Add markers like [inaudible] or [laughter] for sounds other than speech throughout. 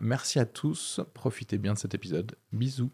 Merci à tous, profitez bien de cet épisode. Bisous.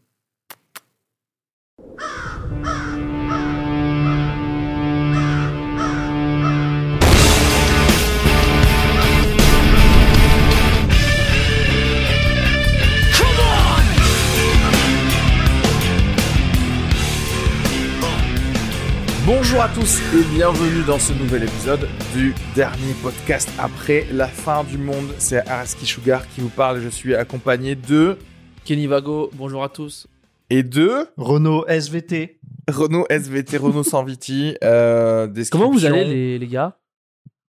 Bonjour à tous et bienvenue dans ce nouvel épisode du dernier podcast après la fin du monde. C'est Araski Sugar qui vous parle. Je suis accompagné de Kenny Vago, bonjour à tous. et de Renault SVT. Renault SVT, Renault sans Viti. Euh, Comment vous allez les, les gars?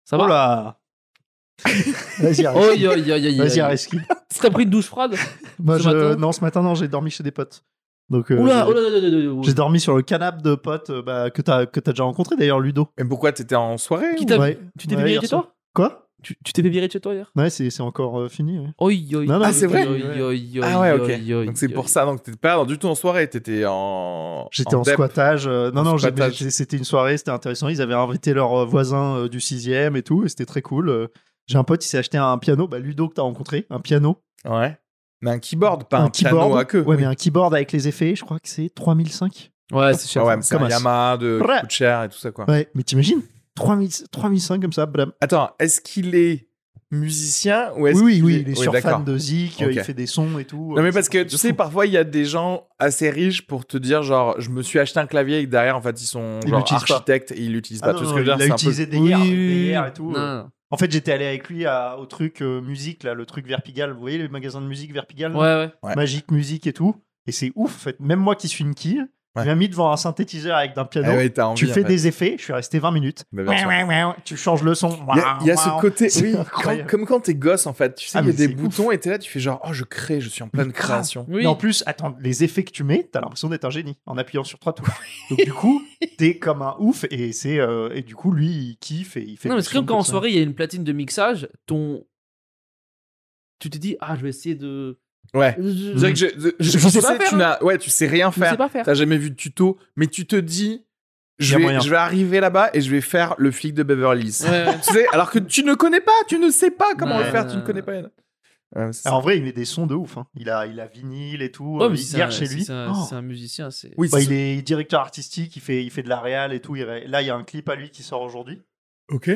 Ça va? Oh là Vas-y, Oh, Areski. yo, yo, yo, yo, Vas-y, yo. Areski. T'as pris une douche froide? Moi, Ce je... matin? Non, ce matin, non, j'ai dormi chez des potes. Donc, euh, Oula, j'ai- oula, oula, oula, oula, oula. j'ai dormi sur le canapé de potes euh, bah, que t'as que t'as déjà rencontré d'ailleurs, Ludo. Mais pourquoi t'étais en soirée Qui ou- t'a- Ouais. Tu t'es Ouais, fait virer hier chez soir. toi Quoi? Tu tu t'es fait virer de chez toi hier? Ouais, c'est c'est encore euh, fini. ouais. Oi, oi, Non, non, Ah, c'est vrai oi, oi, oi, Ah ouais, oi, ok. oi, Donc c'est oi. pour ça. Donc t'étais pas du tout en soirée, t'étais en. J'étais en, dep. squattage. euh, non, En non, j'ai- squattage. j'ai- c'était une soirée, c'était intéressant. Ils avaient invité leurs euh, voisins euh, du 6 et tout, et c'était très cool. Euh, J'ai un pote, il s'est acheté un piano, bah, Ludo que t'as rencontré, un piano. Ouais. Mais un keyboard, pas un, keyboard. piano à queue. Ouais, mais un keyboard avec les effets, je crois que c'est 3005. Ouais, c'est cher. Ah ouais, mais c'est un Comme un- Yamaha de qui Ouais. coûte cher et tout ça quoi. Ouais, mais t'imagines 3000 3005 comme ça, blam. Attends, est-ce qu'il est musicien ou est-ce Oui, oui, qu'il oui, est- il est Oui, sur d'accord. fan de Zik, il fait des sons et tout. Non mais euh, parce que tu sais fou. parfois il y a des gens assez riches pour te dire genre je me suis acheté un clavier et que derrière en fait ils sont Ils genre l'utilisent pas. architectes et ils l'utilisent Ah pas non, tout ce que je veux dire a c'est un peu- utilisé des Oui, oui, oui. et tout. Euh. non. En fait, j'étais allé avec lui à- au truc euh, musique, là, le truc Verpigal. Vous voyez les magasins de musique Verpigal ouais. Ouais. Magique musique et tout. Et c'est ouf, en fait. Même moi qui suis une quille, Ouais. je m'as mis devant un synthétiseur avec d'un piano. Ah ouais, envie, tu en fais fait. des effets, je suis resté 20 minutes. Tu changes le son. Il y a, il y a ce côté, oui, quand- comme quand t'es gosse en fait, tu sais, Ah, il y a des boutons et t'es là, tu fais genre, oh je crée, je suis en pleine Grave. création. Oui. Mais en plus, attends, les effets que tu mets, t'as l'impression d'être un génie en appuyant sur trois touches. Donc du coup, [laughs] t'es comme un ouf et c'est euh, et du coup lui il kiffe et il fait. Non, mais c'est comme quand en soirée il y a une platine de mixage, ton. Tu te dis, ah, je vais essayer de. Ouais. Je, que je, je- Je je sais pas sais, faire, tu hein. n'as, ouais, tu sais rien je sais faire. pas faire. T'as jamais vu de tuto, mais tu te dis, je a vais, je vais arriver là-bas et je vais faire le flic de Beverly Hills. Ouais, ouais. [laughs] tu sais, alors que tu ne connais pas, tu ne sais pas comment Ouais, le faire, tu ne connais pas. Alors, en vrai, il met des sons de ouf. hein. Il a il a vinyle et tout. Mais c'est hier un, chez lui. c'est un- Oh. si c'est un musicien, c'est. oui, Bah, c'est il est directeur artistique, il fait, il fait de la réal et tout. il Là, il y a un clip à lui qui sort aujourd'hui. Ok.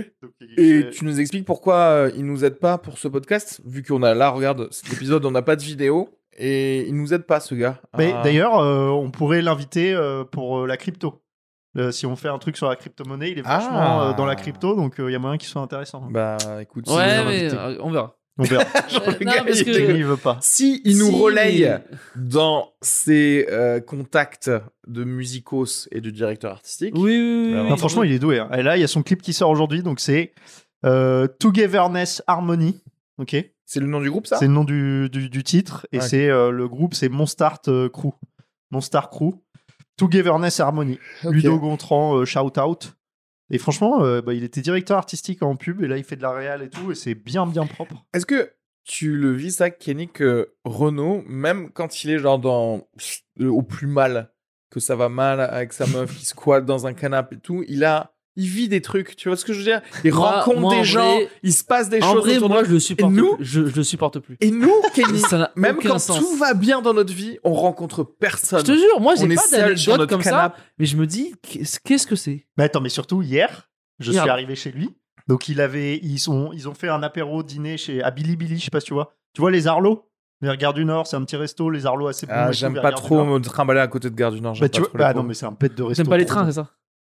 Et tu nous expliques pourquoi euh, il nous aide pas pour ce podcast, vu qu'on a là, regarde, cet épisode, on n'a pas de vidéo et il nous aide pas, ce gars. Mais Ah. d'ailleurs, euh, on pourrait l'inviter euh, pour euh, la crypto. Euh, si on fait un truc sur la crypto-monnaie, il est Ah. vachement euh, dans la crypto, donc il y a moyen qu'il soit intéressant. Bah, écoute, si Ouais, mais euh, on verra. On verra. [laughs] Genre, le Non, gars, parce il que- était- Lui, il veut pas. Si il nous Si, relaye mais- dans ses euh, contacts de musicos et de directeur artistique, Oui, oui, oui. Non, oui. Non, franchement, il est doué. hein. Et là, il y a son clip qui sort aujourd'hui, donc c'est euh, Togetherness Harmony. Ok, c'est le nom du groupe, ça? C'est le nom du, du, du titre, et Ouais. c'est euh, le groupe, c'est Monstart euh, Crew. Monstar Crew. Togetherness Harmony. Ludo Gontran, euh, shout out. Et franchement, euh, bah, il était directeur artistique en pub, et là, il fait de la réal et tout, et c'est bien, bien propre. Est-ce que tu le vis, ça, Kenny, que Renault, même quand il est genre dans au plus mal, que ça va mal avec sa meuf qui squatte dans un canapé et tout, il a. Il vit des trucs, tu vois ce que je veux dire? Il Moi- rencontre moi, des gens, vrai- il se passe des En choses vrai, autour de moi, je le supporte nous plus. Je, je le supporte plus. Et nous, [laughs] Kenny, Ça même quand sens. tout va bien dans notre vie, on rencontre personne. Je te jure, moi, j'ai pas d'anecdote comme ça, mais je me dis, qu'est-ce qu'est-ce que c'est? Mais attends, mais surtout hier, je suis arrivé chez lui. Donc il avait, ils sont, ils ont fait un apéro dîner chez à Billy Billy, je sais pas si tu vois. Tu vois les Arlos, les Gare du Nord, c'est un petit resto, les Arlos assez bons. Ah, et j'aime pas trop me trimballer à côté de Gare du Nord. j'aime Bah, pas tu vois, les bah, non mais c'est un bête de resto. T'aimes pas les trains, c'est ça?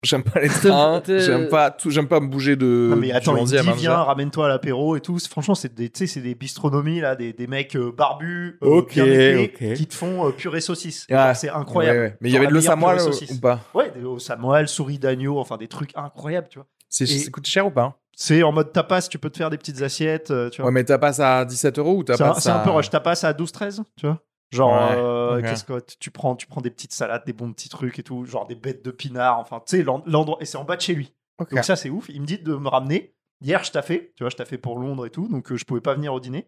J'aime pas les [laughs] trains, j'aime pas tout, j'aime pas me bouger de. Non mais attends, il dit 11e, hein, viens, ramène-toi à l'apéro et tout. Franchement, c'est des, tu sais, c'est des bistronomies là, des, des mecs euh, barbus, euh, bien qui te font euh, purée saucisse. Ah, c'est incroyable. Ouais, ouais. Mais il y avait de l'eau purée ou pas Ouais, des au samoal, souris d'agneau, enfin des trucs incroyables, tu vois. C'est ça coûte cher ou pas C'est en mode tapas, tu peux te faire des petites assiettes, euh, tu vois. Ouais, mais t'as pas ça à 17 euros ou t'as C'est pas un, c'est un peu rush. Tapas à 12-13, tu vois. Genre, Ouais, euh, qu'est-ce que tu prends Tu prends des petites salades, des bons petits trucs et tout, genre des bêtes de pinard, enfin, tu sais, l'en- l'endroit. Et c'est en bas de chez lui. Ok. Donc ça, c'est ouf. Il me dit de me ramener. Hier, je taffais, tu vois, je taffais pour Londres et tout, donc euh, je pouvais pas venir au dîner.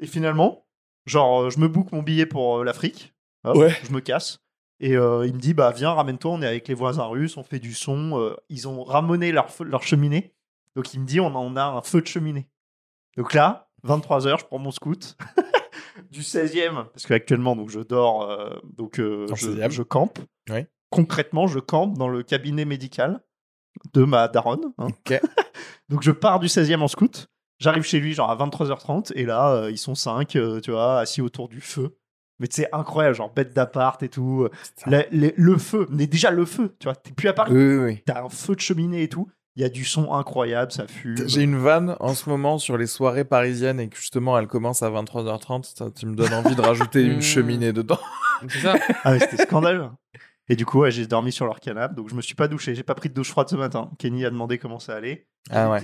Et finalement, genre, euh, je me book mon billet pour euh, l'Afrique. Ouais. Je me casse. Et il me dit, bah viens, ramène-toi, on est avec les voisins russes, on fait du son. ils ont ramené leur, feu- leur cheminée. Donc il me dit, on on a un feu de cheminée. Donc là, 23h, je prends mon scout. [laughs] du 16e, parce qu'actuellement, donc je dors, euh, donc euh, je, 16e. je campe. Oui. Concrètement, je campe dans le cabinet médical de ma daronne. hein. [laughs] Donc je pars du 16e en scout. J'arrive chez lui genre à 23h30 et là euh, ils sont 5 tu vois assis autour du feu. Mais c'est incroyable genre bête d'appart et tout. Le feu, mais déjà le feu, tu vois, t'es plus à Paris, Oui, oui, oui. t'as un feu de cheminée et tout. Il y a du son incroyable, ça fume. J'ai une vanne en ce moment sur les soirées parisiennes et que justement elle commence à 23h30. Ça, tu me donnes envie de rajouter une [laughs] Mm. cheminée dedans. C'est ça. Ah mais c'était scandaleux. Et du coup, ouais, j'ai dormi sur leur canapé, donc je me suis pas douché, j'ai pas pris de douche froide ce matin. Kenny a demandé comment ça allait. Ah ouais.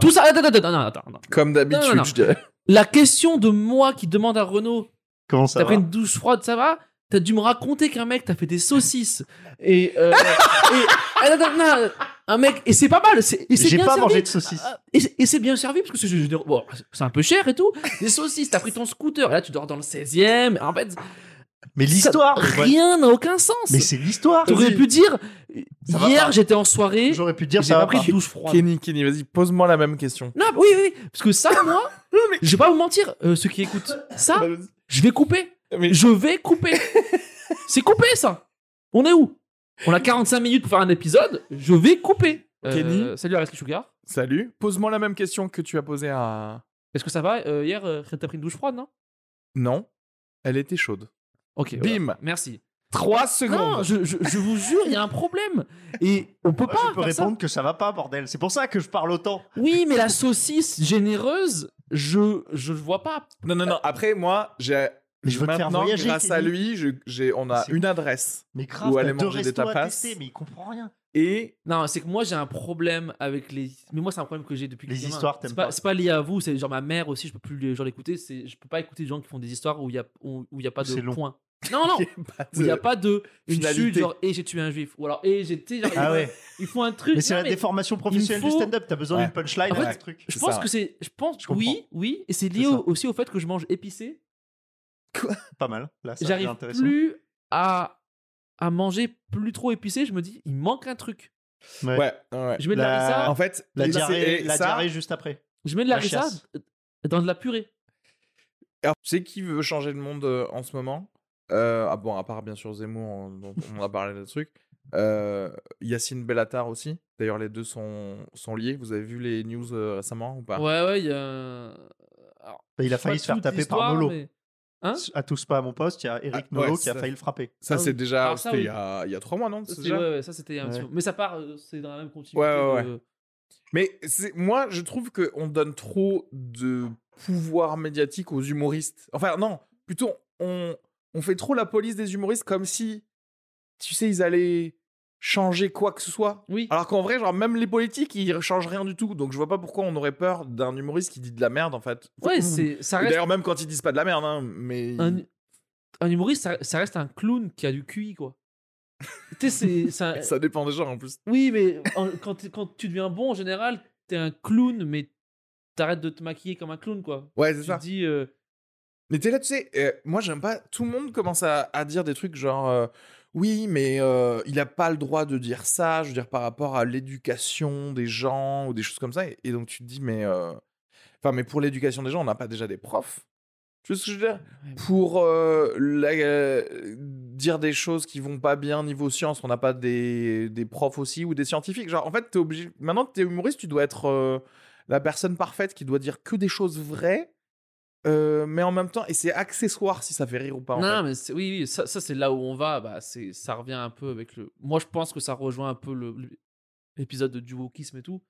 Tout ça. Attends, attends, attends, attends, attends, attends. Comme d'habitude, je dirais. La question de moi qui demande à Renaud Comment ça T'as va? pris une douche froide, ça va? T'as dû me raconter qu'un mec t'a fait des saucisses et, euh, [laughs] et non, non, non, un mec et c'est pas mal. c'est- J'ai pas servi. mangé de saucisses. Ah, Et c'est- bien servi parce que c'est je veux dire, bon, c'est un peu cher et tout. Des saucisses, t'as pris ton scooter et là tu dors dans le 16e. En fait, Mais l'histoire, rien n'a aucun sens. mais c'est l'histoire. T'aurais pu dire Ça hier j'étais en soirée, J'aurais pu dire j'ai ça pas pris de douche froide. Kenny, Kenny, vas-y, pose-moi la même question. Non, oui, oui, oui, parce que ça, moi, [laughs] je vais pas vous mentir, euh, ceux qui écoutent, ça, je vais couper. Mais- Je vais couper. [laughs] C'est coupé, ça. On est où? On a 45 minutes pour faire un épisode. Je vais couper. Euh, Kenny Salut Areski Sugar. Salut. Pose-moi la même question que tu as posée à. Est-ce que ça va Euh, Hier, euh, t'as pris une douche froide, non? Non. Elle était chaude. Ok. Bim. voilà. Merci. 3 Non, secondes. je, je- je vous jure, il y a un problème. Et on peut Moi, pas. je peux ça. répondre que ça va pas, bordel. C'est pour ça que je parle autant. Oui, mais la saucisse généreuse, je je vois pas. Non, non, non. Après, moi, j'ai. Mais je veux te faire Maintenant, voyager, grâce à lui, je- j'ai, on a une adresse. Mais grave, t'as aller manger des tapas. tester, mais il comprend rien. Et Non, c'est que moi j'ai un problème avec les. Mais moi c'est un problème que j'ai depuis que Les je suis gamin. histoires, t'aimes C'est pas, pas. c'est pas lié à vous, c'est genre ma mère aussi, je peux plus les gens l'écouter. C'est, je peux pas écouter des gens qui font des histoires où il y a où où il y a pas de point. Non non, [laughs] où il y a pas de une chute genre et j'ai tué un juif ou alors et j'ai tu sais, genre, Ah ils, ouais. ils font un truc. Mais c'est Non, la déformation professionnelle faut- du stand-up. T'as besoin Ouais. d'une punchline En fait, truc. Je pense ça, que c'est, je pense Je oui oui et c'est lié au- aussi au fait que je mange épicé. Pas mal. Là, J'arrive plus à à manger plus trop épicé. Je me dis il manque un truc. Ouais. Ouais, ouais. Je mets de la, La- En fait, La diarrhée, la ça- diarrhée juste après. je mets de la la dans de la purée. Alors, tu sais qui veut changer le monde euh, en ce moment? Euh, ah Bon, à part bien sûr Zemmour, on- dont on a parlé de trucs. Euh, Yacine Bellatar aussi. D'ailleurs, les deux sont, sont liés. Vous avez vu les news euh, récemment ou pas? Ouais, ouais, il y a. Alors, Bah, il a failli se faire taper par Nolo. mais- Hein À tous pas à mon poste, il y a Eric Ah, ouais, Nolo qui a failli le frapper. Ça, Ah c'est oui. déjà. C'était oui. il, y a, il y a trois mois, non Ça, c'est c'était- déjà ouais, ouais, ça c'était un petit Mais ça part, euh, c'est dans la même continuité. Ouais, ouais, de- Mais moi, je trouve qu'on donne trop de pouvoir médiatique aux humoristes. Enfin, non, plutôt, on, on fait trop la police des humoristes comme si, tu sais, ils allaient changer quoi que ce soit. Oui. Alors qu'en vrai, genre, même les politiques, ils changent rien du tout. Donc, je vois pas pourquoi on aurait peur d'un humoriste qui dit de la merde, en fait. Ouais, Ou- c'est, ça reste D'ailleurs, même quand ils disent pas de la merde, hein, mais. un, un humoriste, ça, ça reste un clown qui a du QI, quoi. tu sais, c'est, [laughs] un- Ça dépend des gens, en plus. Oui, mais en- quand, tu deviens bon, en général, t'es un clown, mais t'arrêtes de te maquiller comme un clown, quoi. Ouais, c'est Tu ça. te dis. euh, Mais t'es là, tu sais, euh, moi j'aime pas. Tout le monde commence à, à dire des trucs genre euh, oui, mais euh, il a pas le droit de dire ça, je veux dire par rapport à l'éducation des gens ou des choses comme ça. Et, et donc tu te dis, mais. euh, Enfin, mais pour l'éducation des gens, on n'a pas déjà des profs Tu vois ce que je veux dire? Pour euh, la- euh, dire des choses qui vont pas bien niveau science, on n'a pas des, des profs aussi ou des scientifiques. Genre, en fait, t'es obligé. Maintenant que t'es humoriste, tu dois être la personne parfaite qui doit dire que des choses vraies. Euh, mais en même temps, et c'est accessoire si ça fait rire ou pas. en non, fait. mais c'est- oui, oui, ça, ça, c'est là où on va. Bah, c'est, ça revient un peu avec le. Moi, je pense que ça rejoint un peu le, l'épisode de du wokisme et tout.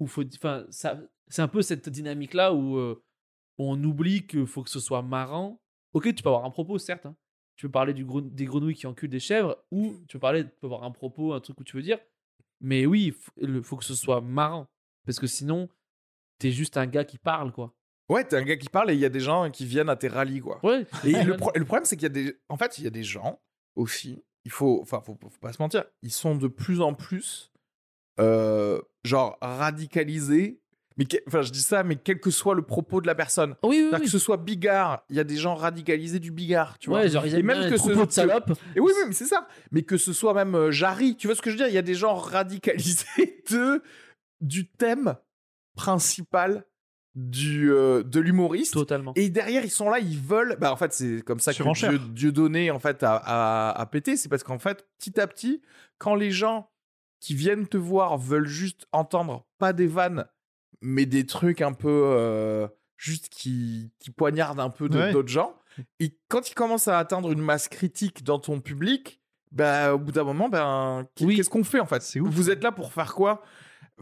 Où faut, enfin, ça, c'est un peu cette dynamique-là où euh, on oublie qu'il faut que ce soit marrant. Ok, tu peux avoir un propos, certes. hein. Tu peux parler du des grenouilles qui enculent des chèvres, ou tu peux parler, tu peux avoir un propos, un truc où tu veux dire. Mais oui, il faut que ce soit marrant. Parce que sinon, t'es juste un gars qui parle, quoi. Ouais, t'es un gars qui parle et il y a des gens qui viennent à tes rallyes, quoi. Ouais. Et [laughs] le, pro- le problème, c'est qu'il y a des. En fait, il y a des gens aussi. Il faut. Enfin, faut, faut pas se mentir. Ils sont de plus en plus. euh, genre radicalisés. Mais que- enfin, je dis ça, mais quel que soit le propos de la personne. Oui, oui. Que ce soit bigard, il y a des gens radicalisés du bigard, tu vois. ouais, genre, Et même que ce- que- salopes. Et oui, oui, mais c'est ça. Mais que ce soit même euh, Jarry, tu vois ce que je veux dire? Il y a des gens radicalisés [laughs] de, du thème principal du, euh, de l'humoriste. Totalement. Et derrière, ils sont là, ils veulent. Bah, en fait, c'est comme ça que. Dieu, Dieu donné en fait à, à, à péter. C'est parce qu'en fait, petit à petit, quand les gens qui viennent te voir veulent juste entendre pas des vannes, mais des trucs un peu euh, juste qui, qui poignardent un peu Ouais. d'autres gens. Et quand ils commencent à atteindre une masse critique dans ton public, bah, au bout d'un moment, ben, Oui. qu'est-ce qu'on fait en fait? Vous êtes là pour faire quoi?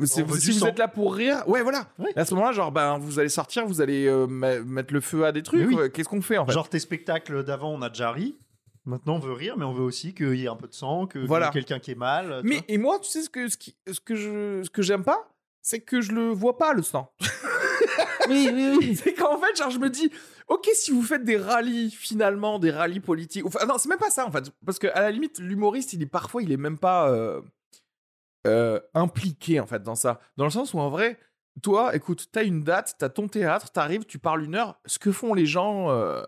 Si vous sang. êtes là pour rire, ouais, voilà. À ce moment-là, genre, ben, vous allez sortir, vous allez euh, me- mettre le feu à des trucs. Oui. Qu'est-ce qu'on fait en fait Genre tes spectacles d'avant, on a déjà ri. Maintenant, on veut rire, mais on veut aussi qu'il y ait un peu de sang, que Voilà. qu'il y ait quelqu'un qui est mal. Mais vois. et moi, tu sais ce que ce, qui, ce que je ce que j'aime pas, c'est que je le vois pas le sang. [laughs] Oui, oui, oui. c'est qu'en fait, genre, je me dis, ok, si vous faites des rallyes finalement, des rallyes politiques, enfin non, c'est même pas ça en fait, parce que à la limite, l'humoriste, il est parfois, il est même pas euh, euh, impliqué en fait dans ça, dans le sens où en vrai. Toi, écoute, t'as une date, t'as ton théâtre, t'arrives, tu parles une heure. Ce que font les gens, euh,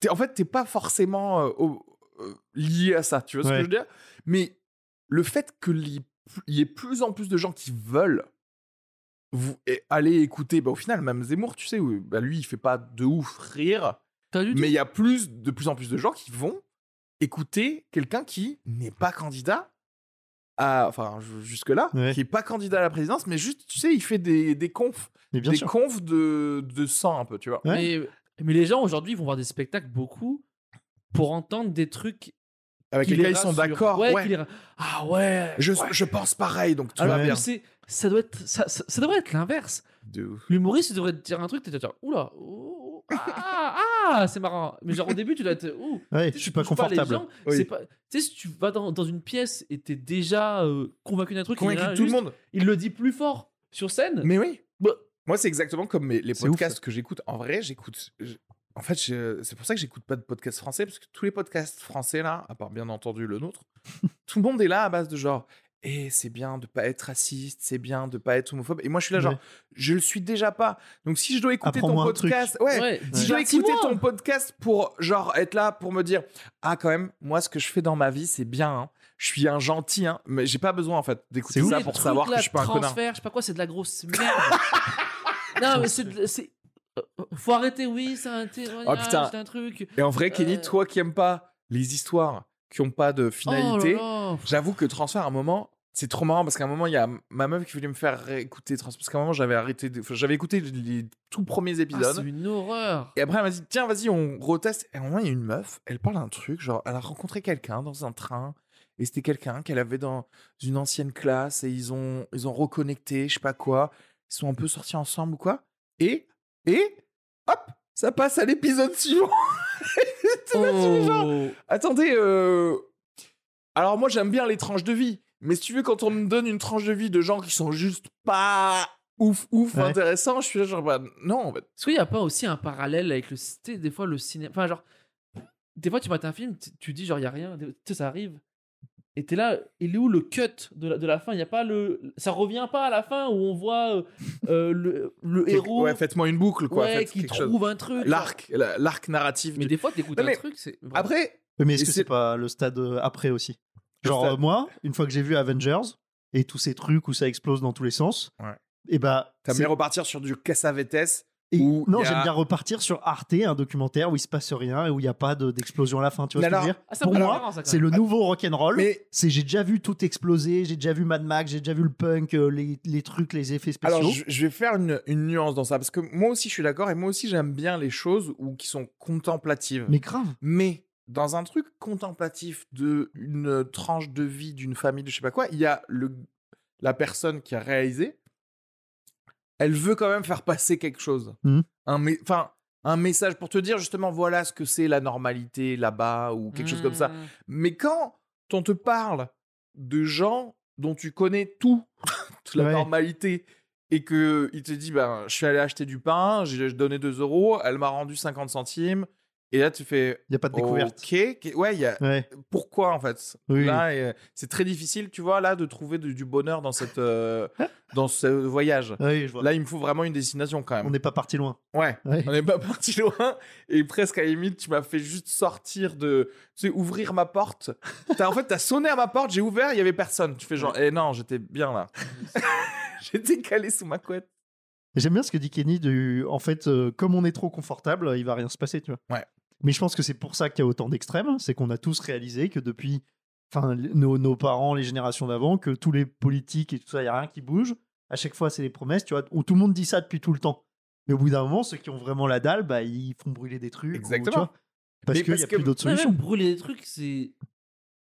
t'es- en fait, t'es pas forcément euh, au- euh, lié à ça. Tu vois ce que je veux dire? Mais le fait qu'il y, y ait plus en plus de gens qui veulent vous, aller écouter, bah, au final, même Zemmour, tu sais, où, bah, lui, il fait pas de ouf rire, mais il y a plus, de plus en plus de gens qui vont écouter quelqu'un qui n'est pas candidat à, enfin, ju- jusque-là, Ouais. qui est pas candidat à la présidence, mais juste, tu sais, il fait des, des confs, Mais bien des sûr. confs de, de sang un peu, tu vois. Ouais. Mais, mais les gens aujourd'hui vont voir des spectacles beaucoup pour entendre des trucs. Avec lesquels les ils sont d'accord. Ouais, ouais. les Ah ouais. Je, ouais. je pense pareil, donc tout Alors va que bien. c'est, ça doit être, ça, ça, ça devrait être l'inverse. L'humoriste devrait te dire un truc, t'es là, oula, oh, ah, ah, c'est marrant. Mais genre au début tu dois être, ouh, Ouais, tu je suis pas confortable. gens, Oui. c'est pas, tu sais si tu vas dans, dans une pièce et t'es déjà euh, convaincu d'un truc, il, Convaincu tout le monde. il le dit plus fort sur scène. Mais oui. Bah, Moi, c'est exactement comme mes- les ouf, podcasts que j'écoute. En vrai, j'écoute. En fait, c'est pour ça que j'écoute pas de podcasts français, parce que tous les podcasts français, là, à part bien entendu le nôtre, [laughs] tout le monde est là à base de genre. Et c'est bien de pas être raciste, c'est bien de pas être homophobe. Et moi, je suis là, genre, Ouais. je le suis déjà pas. Donc, si je dois écouter ton podcast, ouais, ouais, si je dois écouter ton podcast pour, genre, être là pour me dire, ah, quand même, moi, ce que je fais dans ma vie, c'est bien. hein. Je suis un gentil, hein. mais j'ai pas besoin, en fait, d'écouter ça pour savoir que je suis pas un connard. transfert, je sais pas quoi, c'est de la grosse merde. [laughs] non, mais c'est. euh, Faut arrêter, oui, c'est un Oh, putain. c'est un truc. Et en vrai, Kenny, Euh. toi qui aimes pas les histoires qui ont pas de Oh finalité, j'avoue que Transfert, à un moment, c'est trop marrant parce qu'à un moment, il y a ma meuf qui voulait me faire écouter. Parce qu'à un moment, j'avais arrêté, de- enfin, j'avais écouté les tout premiers Ah, épisodes. c'est une horreur. et après, elle m'a dit, tiens, vas-y, on reteste. Et à un moment, il y a une meuf, elle parle d'un truc, genre, elle a rencontré quelqu'un dans un train. Et c'était quelqu'un qu'elle avait dans une ancienne classe et ils ont, ils ont reconnecté, je sais pas quoi. Ils sont un peu sortis ensemble ou quoi. Et, et, hop, ça passe à l'épisode [laughs] suivant. Fais genre, Oh. Attendez, euh... alors moi j'aime bien les tranches de vie, mais si tu veux, quand on me donne une tranche de vie de gens qui sont juste pas ouf, ouf, Ouais. intéressants, je suis là genre, bah, non, en fait. Est-ce qu'il n'y a pas aussi un parallèle avec le. Tu sais, des fois, le cinéma. Enfin, genre. Des fois, tu mates un film, tu- dis, genre, il n'y a rien. Tu sais, ça arrive. Et t'es là, il est où le cut de la, de la fin? Il y a pas le. Ça revient pas à la fin où on voit euh, euh, le, le héros Ouais, faites-moi une boucle, quoi. ouais, qui chose. trouve un truc. L'arc, la- l'arc narratif. Mais du- des fois, t'écoutes un mais truc, Après, Mais est-ce que c'est- pas le stade euh, après aussi? Genre euh, moi, une fois que j'ai vu Avengers et tous ces trucs où ça explose dans tous les sens, Ouais. et bah t'aimes c'est- bien repartir sur du Cassavetes. et- où non, a- j'aime bien repartir sur Arte, un documentaire où il se passe rien et où il n'y a pas de- d'explosion à la fin. Tu vois ce que je veux dire Ah, Pour moi, c'est le nouveau rock'n'roll. Mais C'est j'ai déjà vu tout exploser, j'ai déjà vu Mad Max, j'ai déjà vu le punk, euh, les, les trucs, les effets spéciaux. alors, je, je vais faire une, une nuance dans ça, parce que moi aussi je suis d'accord, et moi aussi j'aime bien les choses où, qui sont contemplatives. Mais grave. Mais dans un truc contemplatif de une tranche de vie d'une famille de je sais pas quoi, il y a le la personne qui a réalisé. Elle veut quand même faire passer quelque chose. Mhm. Un mais un message pour te dire justement voilà ce que c'est la normalité là-bas ou quelque chose comme ça. Mmh. Mais quand on te parle de gens dont tu connais tout, toute la Ouais. normalité et que il te dit ben je suis allé acheter du pain, j'ai donné 2 euros, elle m'a rendu 50 centimes et là tu fais Il n'y a pas de découverte. OK, ouais, il y a Ouais. pourquoi en fait? Oui, Là euh, c'est très difficile, tu vois là de trouver du, du bonheur dans cette euh, [laughs] dans ce voyage. Oui, je vois. Là, il me faut vraiment une destination quand on même. n'est pas parti loin. Ouais. Ouais. On n'est pas [laughs] parti loin et presque à la limite, tu m'as fait juste sortir de, tu sais, ouvrir ma porte. T'as, en fait, t'as sonné à ma porte, j'ai ouvert, il y avait personne. Tu fais genre, eh non, j'étais bien là. [laughs] j'étais calé sous ma couette. J'aime bien ce que dit Kenny. Du... En fait, euh, comme on est trop confortable, il va rien se passer, tu vois. Ouais. Mais je pense que c'est pour ça qu'il y a autant d'extrêmes. C'est qu'on a tous réalisé que depuis, enfin, nos, nos parents, les générations d'avant, que tous les politiques et tout ça, il y a rien qui bouge. À chaque fois, c'est des promesses, tu vois. Où tout le monde dit ça depuis tout le temps. Mais au bout d'un moment, ceux qui ont vraiment la dalle, bah, ils font brûler des trucs. ou, tu Exactement. vois, parce qu'il n'y a que- plus d'autres Ouais, même solutions. brûler des trucs, c'est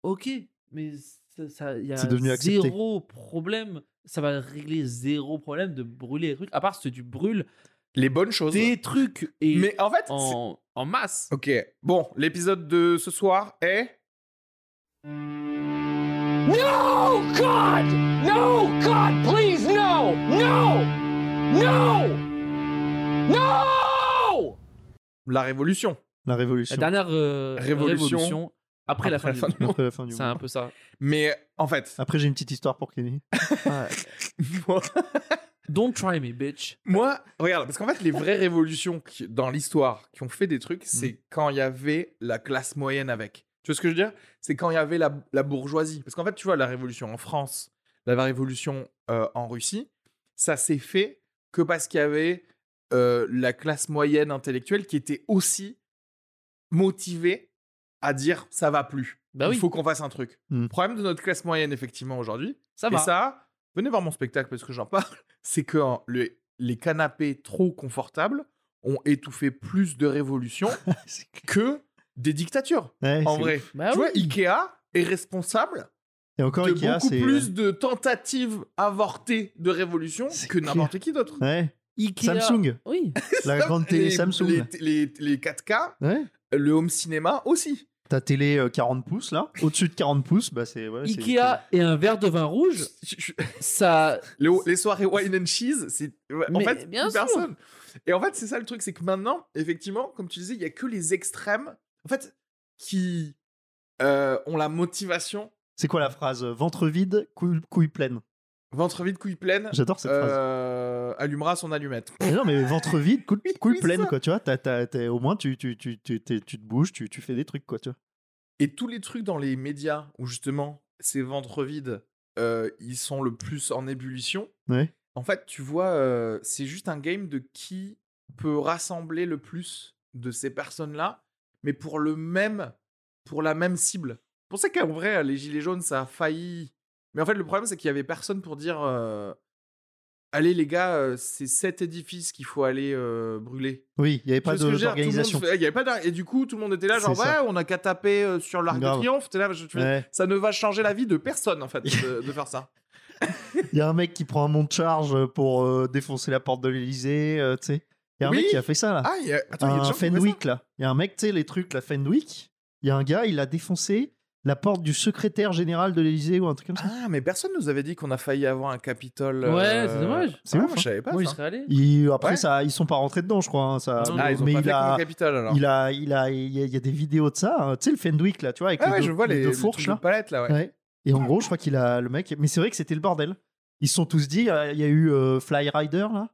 ok, mais ça, ça- y a accepté. zéro problème. Ça va régler zéro problème de brûler des trucs. À part si tu brûles Les bonnes choses. des trucs et Mais en fait, c'est- en, en masse. ok. Bon, l'épisode de ce soir est. No, God! No, God, please, no! No! No! No! La révolution. La La révolution. dernière euh, Révolution. révolution, après, la fin, du monde. Après la fin du C'est monde. un peu ça. Mais en fait, Après, j'ai une petite histoire pour Kenny. [laughs] moi, Don't try me, bitch. moi, regarde, parce qu'en fait, les vraies révolutions qui- dans l'histoire qui ont fait des trucs, c'est quand il y avait la classe moyenne avec. Tu vois ce que je veux dire? C'est quand il y avait la, la bourgeoisie. Parce qu'en fait, tu vois, la révolution en France, la révolution euh, en Russie, ça s'est fait que parce qu'il y avait euh, la classe moyenne intellectuelle qui était aussi motivée à dire ça va plus. Bah Il oui, faut qu'on fasse un truc. Mm. Le problème de notre classe moyenne, effectivement, aujourd'hui, ça et va. ça, venez voir mon spectacle parce que j'en parle, [laughs] c'est que hein, le- les canapés trop confortables ont étouffé plus de révolutions [laughs] que des dictatures. Ouais, En vrai. Bah tu vois. Ikea est responsable Et encore, de Ikea, beaucoup c'est. plus de tentatives avortées de révolution C'est que clair. n'importe qui d'autre. Ouais. Ikea. Samsung. Oui. La grande [laughs] télé les, Samsung. Les, les- les 4K, Ouais. le home cinéma aussi. Ta télé euh, 40 pouces, là. Au-dessus de 40 pouces, bah, c'est. ouais, Ikea et un verre de vin rouge, ça. Les, les soirées wine and cheese, c'est ouais, en Mais fait bien plus sûr. personne. Et en fait, c'est ça le truc, c'est que maintenant, effectivement, comme tu disais, il y a que les extrêmes, en fait, qui euh, ont la motivation C'est quoi la phrase? Ventre vide, couille, couille pleine. Ventre vide, couille pleine, J'adore cette phrase. euh, allumera son allumette. Mais non, mais ventre vide, couille, Oui, couille pleine, quoi. Tu vois, t'as- t'as- t'as- au moins, tu, tu, tu, tu, te bouges, tu, tu fais des trucs, quoi. Tu vois. Et tous les trucs dans les médias où justement ces ventres vides, euh, ils sont le plus en ébullition. Ouais. En fait, tu vois, euh, c'est juste un game de qui peut rassembler le plus de ces personnes-là, mais pour le même, pour la même cible. C'est pour ça qu'en vrai, les gilets jaunes, ça a failli. Mais en fait, le problème, c'est qu'il y avait personne pour dire, euh, allez les gars, euh, c'est cet édifice qu'il faut aller euh, brûler. Oui, il n'y avait pas d'organisation. il y avait pas d'or- Et du coup, tout le monde était là, genre, ouais, on a qu'à taper sur l'Arc de. Triomphe. Là, je- tu. Ça ne va changer la vie de personne, en fait, de, de faire ça. [laughs] Il y a un mec qui prend un mont de charge pour défoncer la porte de l'Elysée, tu sais. Il y a un Oui. mec qui a fait ça, là. Ah, il y a... Attends, il y a des un Fenwick, là. Il y a un mec, tu sais, les trucs, la Fenwick. Il y a un gars, il a défoncé la porte du secrétaire général de l'Elysée ou un truc comme ça. Ah, mais personne nous avait dit qu'on a failli avoir un Capitole. Ouais, euh, c'est dommage. C'est ah, ouf, Je hein. savais pas Moi, ça. allé. Il- après, Ouais. ça, ils sont pas rentrés dedans, je crois. hein, ça, Non, Ah, ils ont mais pas il fait a, le Capitole alors. il a, il a, il y a, il y a des vidéos de ça. hein. Tu sais, le Fenwick, là, tu vois, avec Ah les ouais, deux, je vois les, deux fourches, là. palette là, ouais. Ouais. Et en gros, je crois qu'il a le mec. Mais c'est vrai que c'était le bordel. Ils se sont tous dit. euh, Il y a eu euh, Fly Rider là.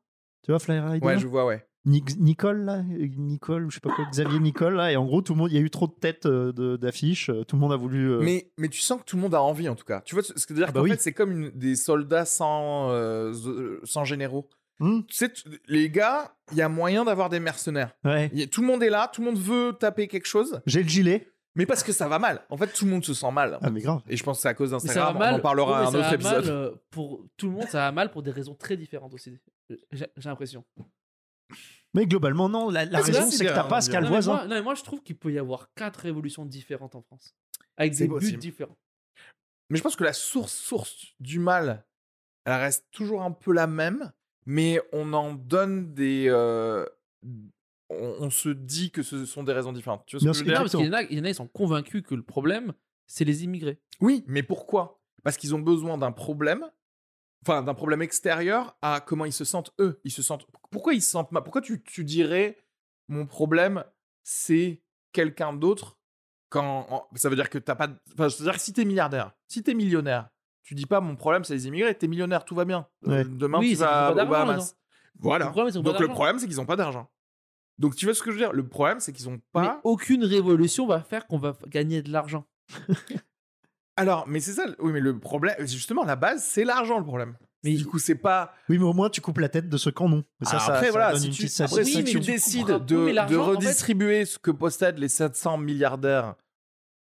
Tu vois Fly Rider? Ouais, je vois, ouais. Nic- Nicole là, Nicole je sais pas quoi, Xavier Nicole là. Et en gros, tout le monde. Il y a eu trop de têtes euh, d'affiches. euh, Tout le monde a voulu. euh, Mais, mais tu sens que tout le monde a envie en tout cas. Tu vois ce que dire Ah bah qu'en oui. fait, c'est comme une- des soldats sans, euh, sans généraux. hmm, Tu sais, les gars, il y a moyen d'avoir des mercenaires. ouais. Il y a- tout le monde est là, tout le monde veut taper quelque chose, J'ai le gilet. mais parce que ça va mal. En fait, tout le monde se sent mal. Ah mais grave. Et je pense que c'est à cause Mais ça va d'Instagram. On mal. en parlera à mais un ça autre va épisode. mal, pour tout le monde, ça va mal pour des raisons très différentes aussi. J'ai l'impression. Mais globalement non. La, la Ah, raison c'est que t'as bien, pas ce qu'a le non, mais voisin. moi, non, mais moi, je trouve qu'il peut y avoir quatre révolutions différentes en France. Avec des buts possible. différents. Mais je pense que la source, source du mal, elle reste toujours un peu la même, mais on en donne des. euh, on, on se dit que ce sont des raisons différentes. Tu vois ce Bien que je veux dire? Y en a, il y en a, ils sont convaincus que le problème, c'est les immigrés. Oui, mais pourquoi? Parce qu'ils ont besoin d'un problème enfin d'un problème extérieur à comment ils se sentent eux. Ils se sentent. Pourquoi ils se sentent mal? Pourquoi tu, tu dirais mon problème c'est quelqu'un d'autre quand ça veut dire que t'as pas. Enfin, c'est-à-dire que si t'es milliardaire, si t'es millionnaire, tu dis pas mon problème c'est les immigrés. T'es millionnaire, tout va bien. Ouais. Euh, Demain Oui, tu vas d'argent, Bahamas. Voilà. Le problème, Donc le problème c'est qu'ils ont pas d'argent. Donc tu vois ce que je veux dire? Le problème c'est qu'ils ont Mais pas. aucune révolution va faire qu'on va gagner de l'argent. [laughs] Alors, mais c'est ça. Oui, mais le problème, justement, la base, c'est l'argent le problème. Mais du coup, c'est pas. Oui, mais au moins, tu coupes la tête de qui en ont. Ça, après, ça voilà, donne si une tu, petite après, si Oui, mais tu décides de, oui, mais de l'argent, en fait- redistribuer ce que possèdent les 700 milliardaires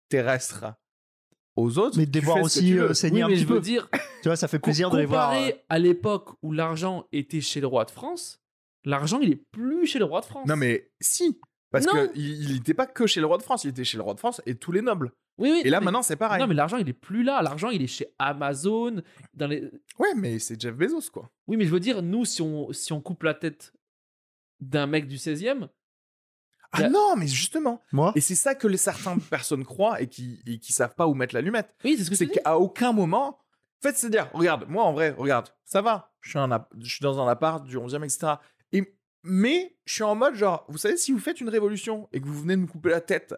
terrestres aux autres, Mais de voir ce aussi veux. euh, saigner Oui, un mais petit je veux peu. dire, [laughs] Tu vois, ça fait plaisir de les voir. euh, comparé à l'époque où l'argent était chez le roi de France, l'argent il est plus chez le roi de France. Non, mais si. Parce Non. que il n'était pas que chez le roi de France, il était chez le roi de France et tous les nobles. oui, oui. Et là, mais- maintenant, c'est pareil. Non, mais l'argent il est plus là. L'argent il est chez Amazon. Dans les... Ouais, mais c'est Jeff Bezos, quoi. Oui, mais je veux dire, nous, si on, si on coupe la tête d'un mec du 16e, Ah a- non, mais justement. Moi, Et c'est ça que les certaines personnes croient et qui, et qui savent pas où mettre l'allumette. oui, c'est ce que c'est qu'à aucun moment. En fait, c'est dire, regarde, moi en vrai, regarde, ça va. Je suis, un app- je suis dans un appart du 11e, etc. Mais je suis en mode genre, vous savez, si vous faites une révolution et que vous venez de me couper la tête,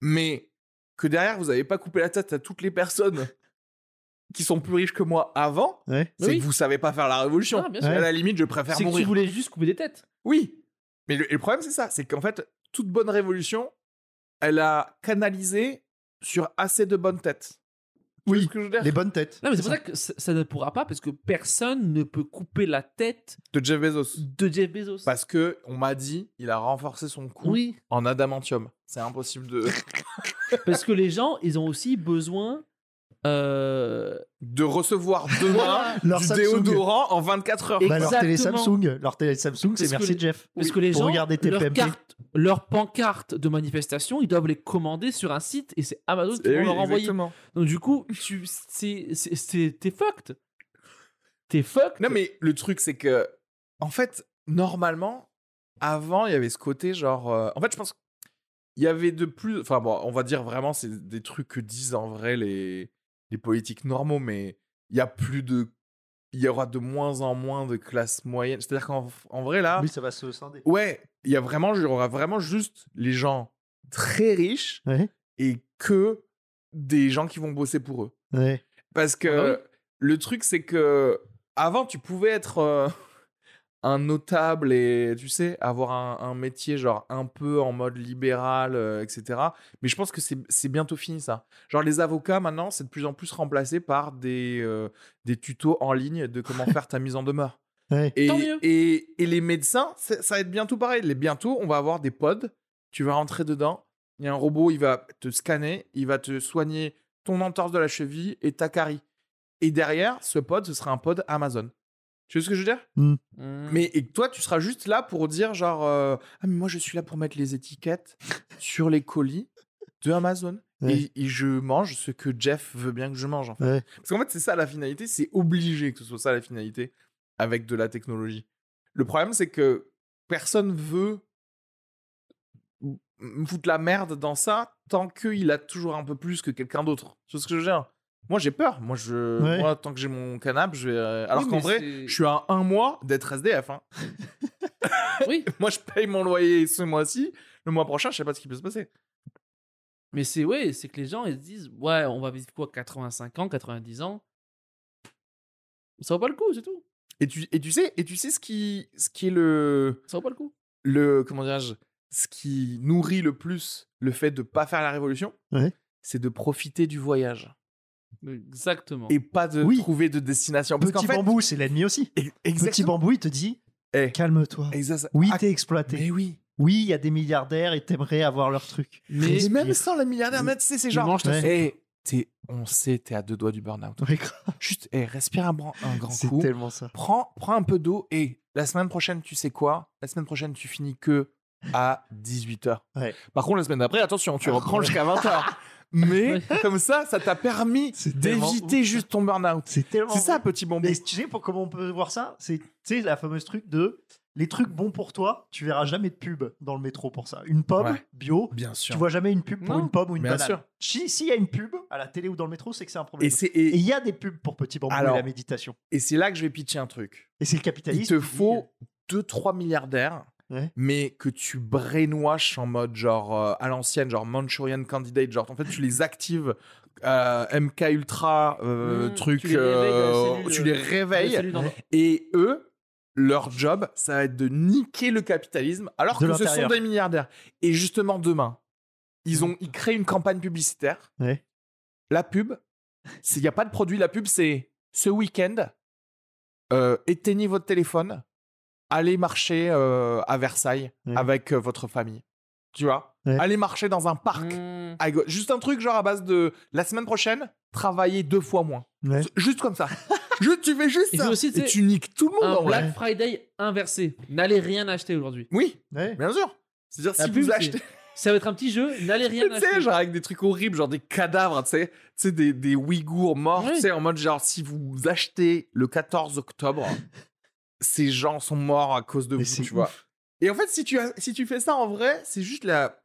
mais que derrière vous n'avez pas coupé la tête à toutes les personnes [laughs] qui sont plus riches que moi avant, ouais. c'est Oui. que vous savez pas faire la révolution. Ah, bien Et sûr. À la limite, je préfère C'est que tu mourir. voulais juste couper des têtes. Oui. Mais le, le problème, c'est ça. C'est qu'en fait, toute bonne révolution, elle a canalisé sur assez de bonnes têtes. Oui, ce que je veux dire les bonnes têtes. Non, mais c'est pour ça que ça, ça ne pourra pas parce que personne ne peut couper la tête De Jeff Bezos. de Jeff Bezos. Parce que on m'a dit, il a renforcé son cou Oui, en adamantium. C'est impossible de, [laughs] parce que les gens, ils ont aussi besoin. Euh, de recevoir demain Leur du Samsung. déodorant en 24 heures. Bah, leur télé. Samsung, leur télé Samsung, c'est merci les- Jeff. Parce Oui, que les pour gens, regarder tes leurs cartes, leurs pancartes de manifestation, ils doivent les commander sur un site et c'est Amazon qui Eh oui, leur envoyer. exactement. Donc du coup, tu, c'est, c'est, c'est- t'es fucked. T'es fucked. Non, mais le truc, c'est que, en fait, normalement, avant, il y avait ce côté genre. euh, En fait, je pense qu'il y avait de plus. Enfin, bon, on va dire vraiment, c'est des trucs que disent en vrai les, les politiques normaux, mais il y a plus de. Il y aura de moins en moins de classes moyennes. C'est-à-dire qu'en en vrai, là. Oui, ça va se scinder. Ouais, il y a vraiment, il y aura vraiment juste les gens très riches Ouais. et que des gens qui vont bosser pour eux. Ouais. Parce que Ah bah le truc, c'est que avant, tu pouvais être euh, un notable et, tu sais, avoir un, un métier genre un peu en mode libéral, euh, etc. Mais je pense que c'est c'est bientôt fini, ça. Genre, les avocats, maintenant, c'est de plus en plus remplacé par des, euh, des tutos en ligne de comment faire ta mise en demeure. [laughs] Ouais. Et, Tant mieux. et, et les médecins, ça va être bientôt pareil. Les, bientôt, on va avoir des pods. Tu vas rentrer dedans. Il y a un robot, il va te scanner. Il va te soigner ton entorse de la cheville et ta carie. Et derrière, ce pod, ce sera un pod Amazon. Tu vois ce que je veux dire Mm. Mais et toi, tu seras juste là pour dire genre euh, ah mais moi je suis là pour mettre les étiquettes [laughs] sur les colis de Amazon Ouais. et, et je mange ce que Jeff veut bien que je mange. En fait. Ouais. Parce qu'en fait, c'est ça la finalité, c'est obligé que ce soit ça la finalité avec de la technologie. Le problème, c'est que personne veut me foutre la merde dans ça tant qu'il a toujours un peu plus que quelqu'un d'autre. Tu vois ce que je veux dire? Moi, j'ai peur. Moi, je, Ouais. moi, tant que j'ai mon canapé, je vais. euh, Alors Oui, qu'en mais vrai, c'est- je suis à un mois d'être SDF. hein. [laughs] Oui, [laughs] Moi, je paye mon loyer ce mois-ci. Le mois prochain, je sais pas ce qui peut se passer. mais c'est ouais, c'est que les gens ils se disent ouais, on va vivre quoi 85 ans, 90 ans? Ça vaut pas le coup, c'est tout. Et tu, et tu sais, et tu sais ce qui, ce qui est le, Ça vaut pas le coup. le comment dirais-je, ce qui nourrit le plus le fait de pas faire la révolution, Ouais. c'est de profiter du voyage Exactement. et pas de Oui. trouver de destination. Parce Petit qu'en fait, bambou, c'est l'ennemi aussi. e- Petit exactement. bambou, il te dit Eh, calme-toi. Oui, Ah, t'es exploité. mais oui. Oui, il y a des milliardaires et t'aimerais avoir leur truc. Mais- même sans les milliardaires, mais tu sais, c'est genre. Ouais. soupe. Eh, on sait, t'es à deux doigts du burn-out. Ouais. Juste, eh, respire un, bran- un grand C'est coup. tellement ça. Prends, prends un peu d'eau et la semaine prochaine, tu sais quoi? La semaine prochaine, tu finis que à 18h. Ouais. Par contre, la semaine d'après, attention, tu Ah, reprends jusqu'à 20h. [laughs] Mais [laughs] comme ça, ça t'a permis d'éviter juste ton burn-out. C'est tellement. C'est ça, petit bonbon. Mais tu sais pour comment on peut voir ça C'est tu sais la fameuse truc de les trucs bons pour toi, tu verras jamais de pub dans le métro pour ça. Une pomme Ouais. bio, Bien sûr. tu vois jamais une pub pour Non. une pomme ou une Bien banane. sûr. Si s'il y a une pub à la télé ou dans le métro, c'est que c'est un problème. Et il y a des pubs pour Petit Alors, et la méditation. et c'est là que je vais pitcher un truc. Et c'est le Il capitalisme. te qui dit- faut 2-3 milliardaires, Ouais. mais que tu brainwash en mode genre euh, à l'ancienne, genre Manchurian Candidate, genre en fait tu les actives euh, MK Ultra, euh, Mmh, truc, tu les réveilles dans la euh, cellule, tu les réveilles, et eux, leur job, ça va être de niquer le capitalisme, alors De que ce sont des milliardaires. Et justement demain, ils ont, ils créent une campagne publicitaire. Ouais. La pub, il n'y a pas de produit. La pub, c'est ce week-end, éteignez votre téléphone, allez marcher euh, à Versailles Ouais. avec euh, votre famille. Tu vois? Ouais. Allez marcher dans un parc. Mmh. Juste un truc genre à base de la semaine prochaine, travailler deux fois moins. Ouais. Juste comme ça. [laughs] juste, tu fais juste Il ça. aussi, tu et tu niques tout le monde. Un en vrai. Black Friday inversé. N'allez rien acheter aujourd'hui. Oui, bien sûr. C'est-à-dire si pub, vous achetez, [laughs] Ça va être un petit jeu. N'allez rien [laughs] tu acheter. sais, genre avec des trucs horribles, genre des cadavres, tu sais, tu sais, des, des Ouïghours morts, Oui. tu sais, en mode genre si vous achetez le 14 octobre, ces gens sont morts à cause de Mais vous, tu vois. Et en fait, si tu, as- si tu fais ça en vrai, c'est juste la.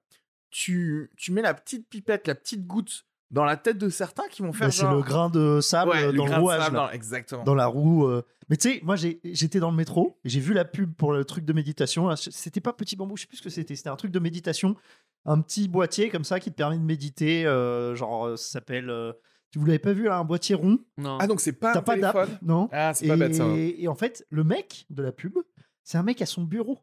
Tu, tu mets la petite pipette, la petite goutte dans la tête de certains qui vont faire Mais C'est genre. le grain de sable Ouais, euh, le dans le de rouage. sable là. dans- Exactement. dans la roue. euh. Mais tu sais, moi j'étais dans le métro j'ai vu la pub pour le truc de méditation. C'était pas petit bambou, je sais plus ce que c'était. C'était un truc de méditation, un petit boîtier comme ça qui te permet de méditer. euh, genre, ça s'appelle. euh, Vous l'avez pas vu là, un boîtier rond Non. Ah, donc c'est pas T'as un pas d'app, téléphone non Ah, c'est et, pas bête ça. et en fait, le mec de la pub, c'est un mec à son bureau.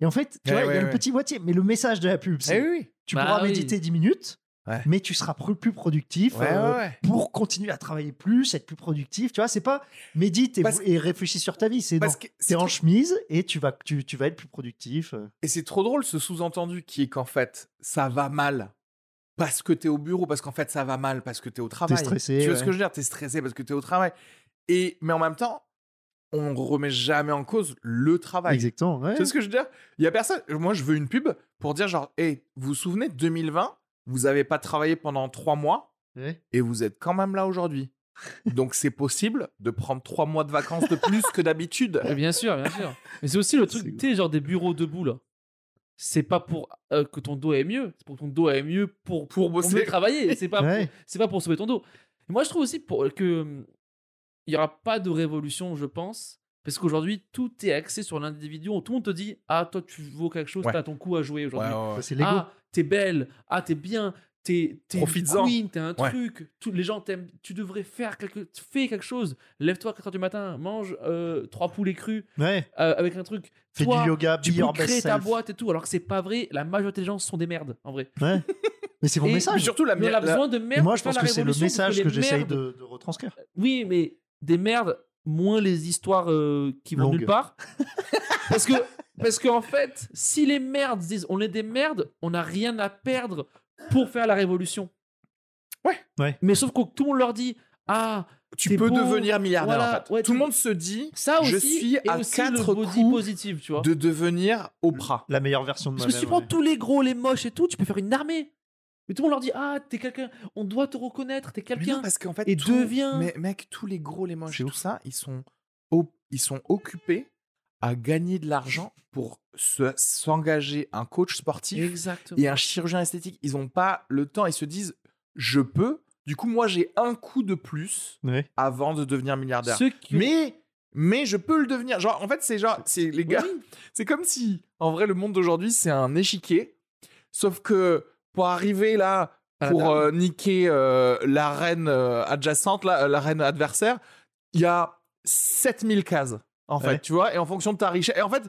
Et en fait, tu Ouais, vois, il y ouais, a le ouais. petit boîtier, mais le message de la pub, Eh c'est oui, oui. tu Bah pourras oui. méditer 10 minutes, Ouais. mais tu seras plus, plus productif. Ouais, euh, ouais, ouais. pour continuer à travailler plus, être plus productif. Tu vois, c'est pas médite et, Parce- et réfléchis sur ta vie. C'est Parce non, que t'es en chemise et tu vas, tu, tu vas être plus productif. euh. Et c'est trop drôle ce sous-entendu qui est qu'en fait, ça va mal parce que t'es au bureau, parce qu'en fait, ça va mal parce que t'es au travail. stressé, Tu vois ouais. ce que je veux dire? T'es stressé parce que t'es au travail. Et, mais en même temps, on remet jamais en cause le travail. Exactement. ouais. Tu vois ce que je veux dire? Il y a personne. Moi, je veux une pub pour dire genre, hey, vous vous souvenez de 2020 Vous avez pas travaillé pendant trois mois Ouais. et vous êtes quand même là aujourd'hui. Donc c'est possible de prendre trois mois de vacances de plus que d'habitude. Bien sûr, bien sûr. Mais c'est aussi le truc, tu sais, genre des bureaux debout là. C'est pas pour euh, que ton dos est mieux, c'est pour que ton dos est mieux pour, Pour pour bosser. mieux travailler. C'est pas, Ouais. c'est pas pour sauver ton dos. Et moi, je trouve aussi pour, que hum, il y aura pas de révolution, je pense, parce qu'aujourd'hui, tout est axé sur l'individu. Tout le monde te dit Ah, toi, tu vaux quelque chose, Ouais. t'as ton coup à jouer aujourd'hui. ouais. Ah, t'es belle. Ah, t'es bien. T'es, t'es une Profites-en. queen, t'es un Ouais. truc. Tous les gens t'aiment. Tu devrais faire quelque, fais quelque chose. Lève-toi à 4h du matin, mange euh, trois poulets crus Ouais. euh, avec un truc. Fais Toi, du yoga, tu be peux your créer ta self. boîte et tout, alors que c'est pas vrai. La majorité des gens sont des merdes, en vrai. Ouais. Mais c'est mon Et- Mais message. surtout la, Mais on a la- besoin de Et merde moi, pour je faire pense la que c'est le révolution, parce message les que j'essaye merdes- de, de retranscrire. Oui, mais des merdes, moins les histoires euh, qui vont Longues. nulle part. [laughs] parce que, parce qu'en fait, si les merdes disent on est des merdes, on n'a rien à perdre pour faire la révolution. Ouais. Ouais. Mais sauf que tout le monde leur dit ah, tu peux beau, devenir milliardaire voilà, en fait. ouais, Tout le monde se dit ça aussi, je suis et à aussi quatre le body coups positive, tu vois. de devenir Oprah. La meilleure version de Parce que si tu moi-même. prends tous les gros, les moches et tout, tu peux faire une armée. Mais tout le monde leur dit Ah, t'es quelqu'un, on doit te reconnaître, t'es quelqu'un. parce qu'en fait, Et tout- deviens- Mais mec, tous les gros, les moches, tout ça, ils sont, ils sont occupés à gagner de l'argent pour se- s'engager un coach sportif Exactement. et un chirurgien esthétique. Ils n'ont pas le temps. Ils se disent, je peux. Du coup, moi, j'ai un coup de plus avant de devenir milliardaire. Qui Mais, mais je peux le devenir. Genre, en fait, c'est genre, c'est les gars. Oui. [laughs] C'est comme si, en vrai, le monde d'aujourd'hui, c'est un échiquier. Sauf que pour arriver là, pour euh, niquer euh, la reine euh, adjacente, là, euh, la reine adversaire, il y a 7000 cases, en fait, Ouais. tu vois, et en fonction de ta richesse. Et en fait,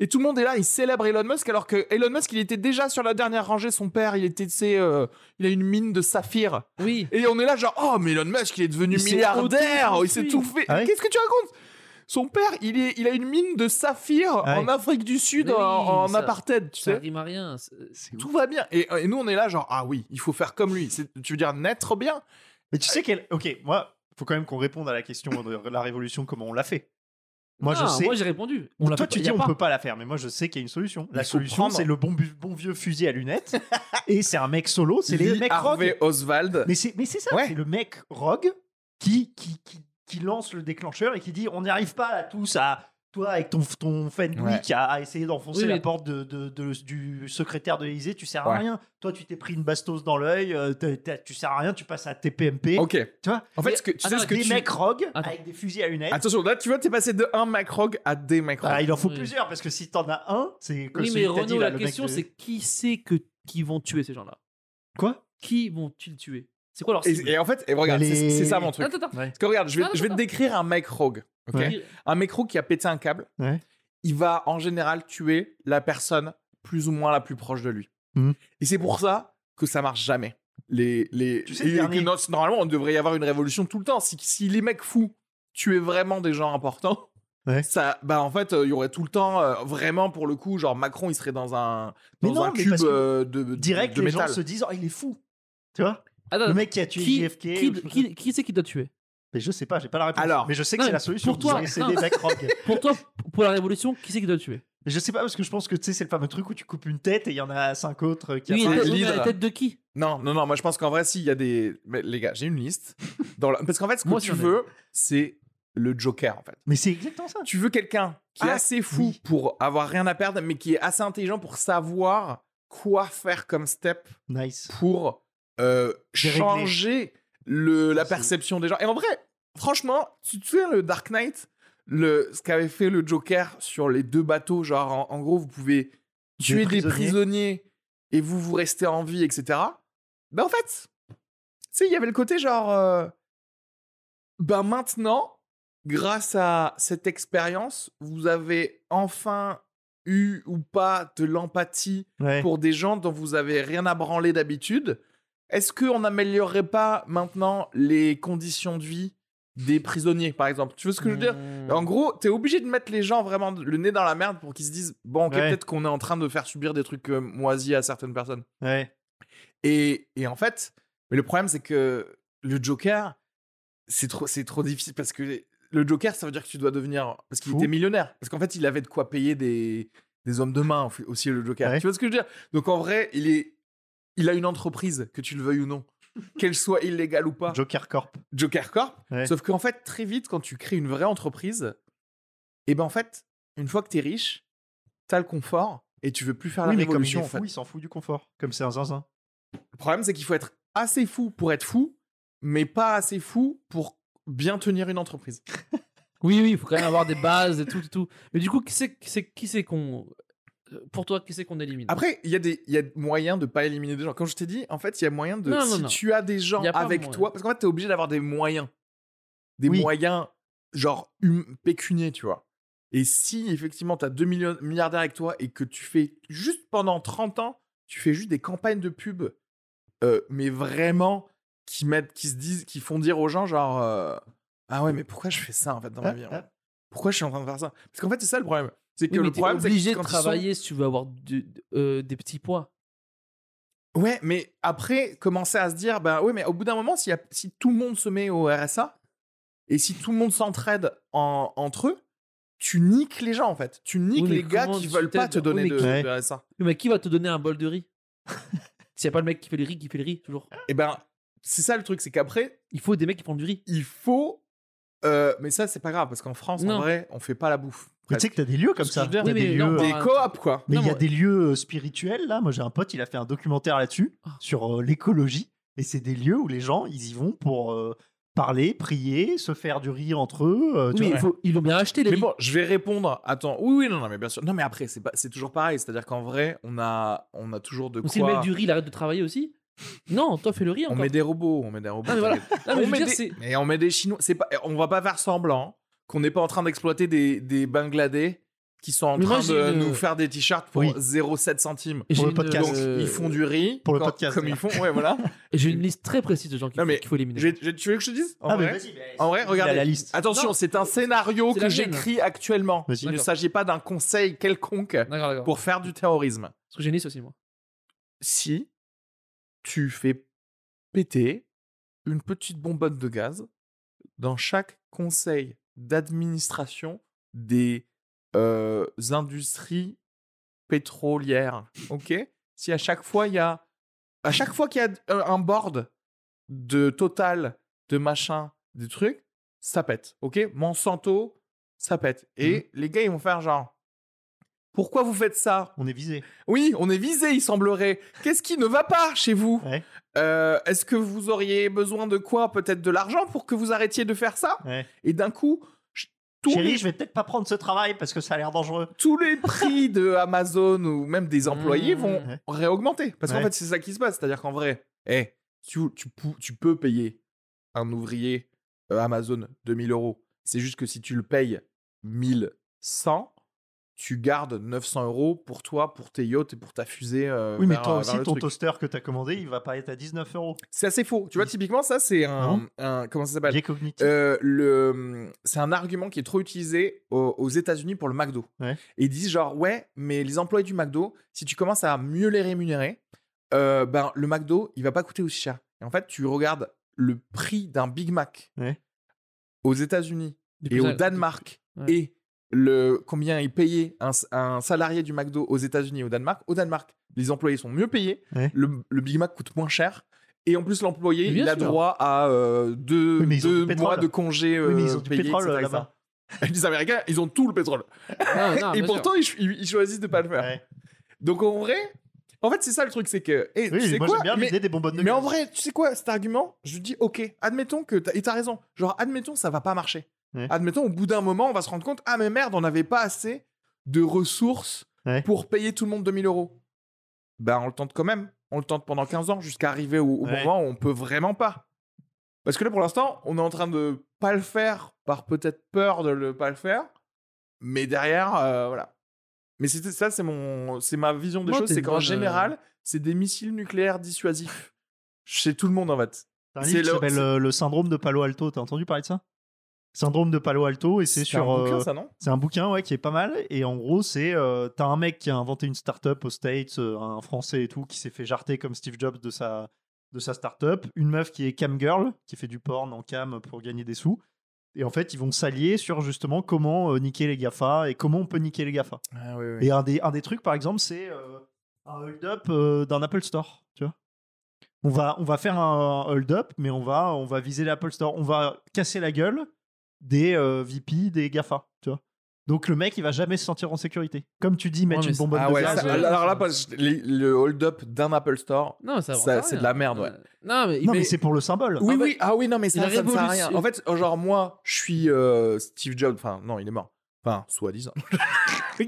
et tout le monde est là, il célèbre Elon Musk, alors que Elon Musk, il était déjà sur la dernière rangée, son père, il était, tu sais, euh, il a une mine de saphir. Oui. Et on est là, genre, oh, mais Elon Musk, il est devenu Il milliardaire, il s'est tout fait. Ah ouais Qu'est-ce que tu racontes? Son père, il, est, il a une mine de saphir Ah ouais. en Afrique du Sud, oui, en, en ça- apartheid, tu Ça sais. rime à rien. Tout va bien. Et, et nous, on est là, genre, ah oui, il faut faire comme lui. C'est- Tu veux dire naître bien? Mais tu sais qu'elle. Ok, moi, faut quand même qu'on réponde à la question de la révolution, comment on l'a fait. Moi, je Non, sais. Moi, j'ai répondu. On Toi, tu dis on pas. peut pas la faire, mais moi, je sais qu'il y a une solution. La solution, c'est le bon, vieux fusil à lunettes. [laughs] et c'est un mec solo, c'est les mecs rogues. Harvey Oswald. Mais c'est mais c'est ça, Ouais. c'est le mec rogue qui, qui, qui, qui lance le déclencheur et qui dit on n'y arrive pas à tous à toi avec ton, ton Ouais. qui a, a essayé d'enfoncer Oui, la mais- porte de, de- de- du secrétaire de l'Élysée, tu sers à Ouais. rien. Toi, tu t'es pris une bastos dans l'œil, euh, tu sers à rien, tu passes à TPMP. Ok. Tu vois? En fait, Mais- ce que, tu sais ce que Des tu... mecs rogues avec des fusils à lunettes. Attention, là, tu vois, t'es passé de un mec rogue à des mecs rogues. Ah, il en faut Oui. plusieurs parce que si t'en as un, c'est comme Oui, mais t'as dit, Renaud, là, la question, de- c'est qui c'est que qui vont tuer ces gens-là? Quoi? Qui vont-ils tuer? C'est quoi leur Et, cible et en fait, et regarde, Les- c'est ça mon truc. Attends, attends. Parce que regarde, je vais, je vais te décrire un mec rogue. ok Ouais. Un mec rogue qui a pété un câble. Ouais. Il va en général tuer la personne plus ou moins la plus proche de lui. Mhm. Et c'est pour ça que ça marche jamais. Les, les, Tu sais, que normalement, on devrait y avoir une révolution tout le temps. Si, si les mecs fous tuaient vraiment des gens importants, Ouais. [laughs] ça, bah en fait, euh, il y aurait tout le temps, euh, vraiment pour le coup, genre Macron, il serait dans un, Mais dans non, un mais cube euh, de, de- Direct, de les métal. gens se disent oh, il est fou. Tu vois? Attends, Le mec qui a tué qui, JFK. qui, qui, qui c'est qui doit tuer Mais je sais pas, j'ai pas la réponse. Alors. mais je sais que c'est la solution. pour toi, c'est non. des mecs rogues. [laughs] Pour toi, pour la révolution, qui c'est qui doit tuer Mais je sais pas parce que je pense que tu sais c'est le fameux truc où tu coupes une tête et il y en a cinq autres qui Oui, la tête de qui? Non, non, non, moi je pense qu'en vrai, s'il y a des. Mais, les gars, j'ai une liste. [laughs] Dans la- Parce qu'en fait, ce que Moi, tu veux, c'est le Joker, en fait. Mais c'est exactement ça. Tu veux quelqu'un qui est Ah, assez fou oui. pour avoir rien à perdre, mais qui est assez intelligent pour savoir quoi faire comme step Nice. pour euh, changer le, la perception des gens. Et en vrai, franchement, tu te souviens le Dark Knight le, Ce qu'avait fait le Joker sur les deux bateaux, genre en, en gros, vous pouvez tuer des prisonniers. prisonniers et vous, vous restez en vie, etc. Ben en fait, tu sais, il y avait le côté genre. euh, ben maintenant, grâce à cette expérience, vous avez enfin eu ou pas de l'empathie Ouais. pour des gens dont vous avez rien à branler d'habitude. Est-ce qu'on n'améliorerait pas maintenant les conditions de vie des prisonniers, par exemple? Tu vois ce que je veux dire? Mmh. En gros, t'es obligé de mettre les gens vraiment le nez dans la merde pour qu'ils se disent bon, ok, Ouais. peut-être qu'on est en train de faire subir des trucs euh, moisis à certaines personnes. Ouais. Et, et en fait, mais le problème c'est que le Joker, c'est trop, c'est trop difficile parce que le Joker, ça veut dire que tu dois devenir parce qu'il Fou. était millionnaire, parce qu'en fait, il avait de quoi payer des des hommes de main aussi le Joker. Ouais. Tu vois ce que je veux dire? Donc en vrai, il est, il a une entreprise que tu le veuilles ou non, [laughs] qu'elle soit illégale ou pas. Joker Corp. Joker Corp. Ouais. Sauf qu'en fait, très vite, quand tu crées une vraie entreprise, et ben en fait, une fois que t'es riche, t'as le confort et tu veux plus faire Oui, la mais comme il est en fait. fou, il s'en fout du confort. Comme c'est un zinzin. Le problème, c'est qu'il faut être assez fou pour être fou, mais pas assez fou pour bien tenir une entreprise. [laughs] Oui, oui, il faut quand même avoir des bases et tout, tout, tout. Mais du coup, qui c'est qui c'est- qui c'est qu'on. Pour toi, qui c'est qu'on élimine? Après, il y, a des- il y a moyen de pas éliminer des gens. Comme je t'ai dit, en fait, il y a moyen de. Non, non, si non. tu as des gens avec toi, parce qu'en fait, t'es obligé d'avoir des moyens. Des Oui. moyens, genre, hum- pécuniers, tu vois. Et si, effectivement, t'as 2 millions, milliardaires avec toi et que tu fais juste pendant 30 ans, tu fais juste des campagnes de pub, euh, mais vraiment, qui mettent, qui se disent, qui font dire aux gens, genre, euh, ah ouais, mais pourquoi je fais ça, en fait, dans ma Ah, vie ah. Pourquoi je suis en train de faire ça? Parce qu'en fait, c'est ça le problème. C'est que Oui, mais le problème, c'est que obligé de ils sont- travailler si tu veux avoir du- euh, des petits poids. Ouais, mais après, commencer à se dire, bah ouais, mais au bout d'un moment, s'il y a- si tout le monde se met au RSA et si tout le monde s'entraide en- entre eux, tu niques les gens en fait. Tu niques Oui, les gars qui veulent pas te donner Oui, de, de RSA. Oui, Mais qui va te donner un bol de riz? [laughs] S'il n'y a pas le mec qui fait le riz, qui fait le riz, toujours. Et ben, c'est ça le truc, c'est qu'après, Il faut des mecs qui font du riz. il faut. euh, mais ça, c'est pas grave parce qu'en France, en vrai, on fait pas la bouffe. Mais tu sais que t'as des lieux comme ça. je veux dire, T'as oui, des mais lieux. non, Des coops, quoi. Mais Non, il y a des lieux euh, spirituels là. Moi j'ai un pote, il a fait un documentaire là-dessus Ah. sur euh, l'écologie. Et c'est des lieux où les gens ils y vont pour euh, parler, prier, se faire du riz entre eux. euh, tu Oui, mais vois. il faut- ils l'ont bien acheté, les Mais bon, je vais répondre. Attends, oui, oui, non, non, mais bien sûr. Non, mais après, c'est pas, c'est toujours pareil. C'est-à-dire qu'en vrai, on a, on a toujours de Donc si le quoi. mec du riz, il arrête de travailler aussi? Non, toi, fais le riz On encore. met des robots, on met des robots. Ah, mais voilà. t'inquiète. Ah, mais on met dire, des- c'est- mais on met des Chinois. C'est pas, on va pas faire semblant qu'on n'est pas en train d'exploiter des, des Bangladais qui sont en Mais train de une- nous faire des t-shirts pour Oui. 0,7 centimes. Et j'ai pour le podcast. Donc euh, ils font du riz pour le quand- podcast, comme ils font. Ouais, voilà. et [laughs] J'ai une liste très précise de gens qu'il faut, qu'il faut éliminer. Tu veux que je te dise? En Ah, mais vrai, en vrai, regardez. la liste. Attention, c'est un scénario que j'écris actuellement. Il ne s'agit pas d'un conseil quelconque pour faire du terrorisme. Parce que j'ai une liste aussi, moi. si tu fais péter une petite bonbonne de gaz dans chaque conseil d'administration des euh, industries pétrolières, ok? Si à chaque fois il y a, à chaque fois qu'il y a un board de Total, de machin, des trucs, ça pète, ok? Monsanto, ça pète. Et les gars, ils vont faire genre, pourquoi vous faites ça? On est visé. Oui, on est visé, il semblerait. Qu'est-ce qui ne va pas chez vous? Ouais. Euh, Est-ce que vous auriez besoin de quoi? Peut-être de l'argent pour que vous arrêtiez de faire ça? Ouais. Et d'un coup, tous, Chérie, les, je vais peut-être pas prendre ce travail parce que ça a l'air dangereux. tous les prix de Amazon ou même des employés Mmh. vont Ouais. réaugmenter. Parce qu'en fait, c'est ça qui se passe. C'est-à-dire qu'en vrai, eh, tu, tu, pou- tu peux payer un ouvrier euh, Amazon 2000 euros. C'est juste que si tu le payes 1100, tu gardes 900 euros pour toi, pour tes yachts et pour ta fusée. euh, Oui, mais vers- toi vers aussi, ton truc. toaster que t'as commandé, il va pas être à 19 euros. C'est assez faux. Tu vois, typiquement, ça, c'est un, Comment ça s'appelle? Euh, le, c'est un argument qui est trop utilisé aux, aux États-Unis pour le McDo. Ouais. Et ils disent genre, ouais, mais les employés du McDo, si tu commences à mieux les rémunérer, euh, ben, le McDo, il va pas coûter aussi cher. Et en fait, tu regardes le prix d'un Big Mac Ouais. aux États-Unis et au Danemark Ouais. et le combien est payé un, un salarié du McDo aux États-Unis et au Danemark. Au Danemark, les employés sont mieux payés, Ouais. le, le Big Mac coûte moins cher. Et en plus, l'employé, il a sûr. droit à euh, deux, Oui, mois de congé oui, mais ils euh, ont du payés, pétrole etc., etc. Les Américains, ils ont tout le pétrole. Non, non, [laughs] et pourtant, ils, ils- ils choisissent de pas le faire. Ouais. Donc en vrai, en fait, c'est ça le truc, c'est que. et tu Oui, sais moi quoi j'aime bien mais, l'idée des bonbonnes de mais en vrai, tu sais quoi, cet argument, je dis, ok, admettons que. t'as- Et t'as raison. Genre, admettons, ça va pas marcher. Ouais. Admettons, au bout d'un moment, on va se rendre compte, ah, mais merde, on n'avait pas assez de ressources Ouais. pour payer tout le monde 2000 euros. Ben, on le tente quand même. On le tente pendant 15 ans jusqu'à arriver au, au Ouais. moment où on peut vraiment pas. Parce que là, pour l'instant, on est en train de pas le faire par peut-être peur de le pas le faire. Mais derrière, euh, voilà. Mais c'était ça, c'est mon, c'est ma vision des Moi, choses, c'est qu'en bonne, général, c'est des missiles nucléaires dissuasifs chez tout le monde en fait. Un qui s'appelle c'est- euh, Le syndrome de Palo Alto. T'as entendu parler de ça? Syndrome de Palo Alto et c'est un sur. bouquin, euh, ça non? C'est un bouquin ouais, qui est pas mal. Et en gros, c'est. euh, T'as un mec qui a inventé une startup aux States, euh, un français et tout, qui s'est fait jarter comme Steve Jobs de sa, de sa startup. Une meuf qui est cam girl, qui fait du porn en cam pour gagner des sous. Et en fait, ils vont s'allier sur justement comment euh, niquer les GAFA et comment on peut niquer les GAFA. Ah, oui, oui. Et un des, un des trucs, par exemple, c'est euh, un hold-up euh, d'un Apple Store. Tu vois on va, on va faire un hold-up, mais on va, on va viser l'Apple Store. On va casser la gueule des euh, VP, des GAFA. Tu vois Donc le mec, il va jamais se sentir en sécurité. Comme tu dis, mettre une bonbonne Ah de ouais, gaz. ça- ouais. alors là, parce que les- le hold-up d'un Apple Store, Non, ça, Ça, va c'est de la merde, ouais. Non, mais, Non, mais, mais- c'est pour le symbole. Oui, En fait, oui, ah oui, non, mais ça, la ça ne sert à rien. révolution- En fait, genre, moi, je suis euh, Steve Jobs. Enfin, non, il est mort. Enfin, soi-disant. [laughs] [laughs]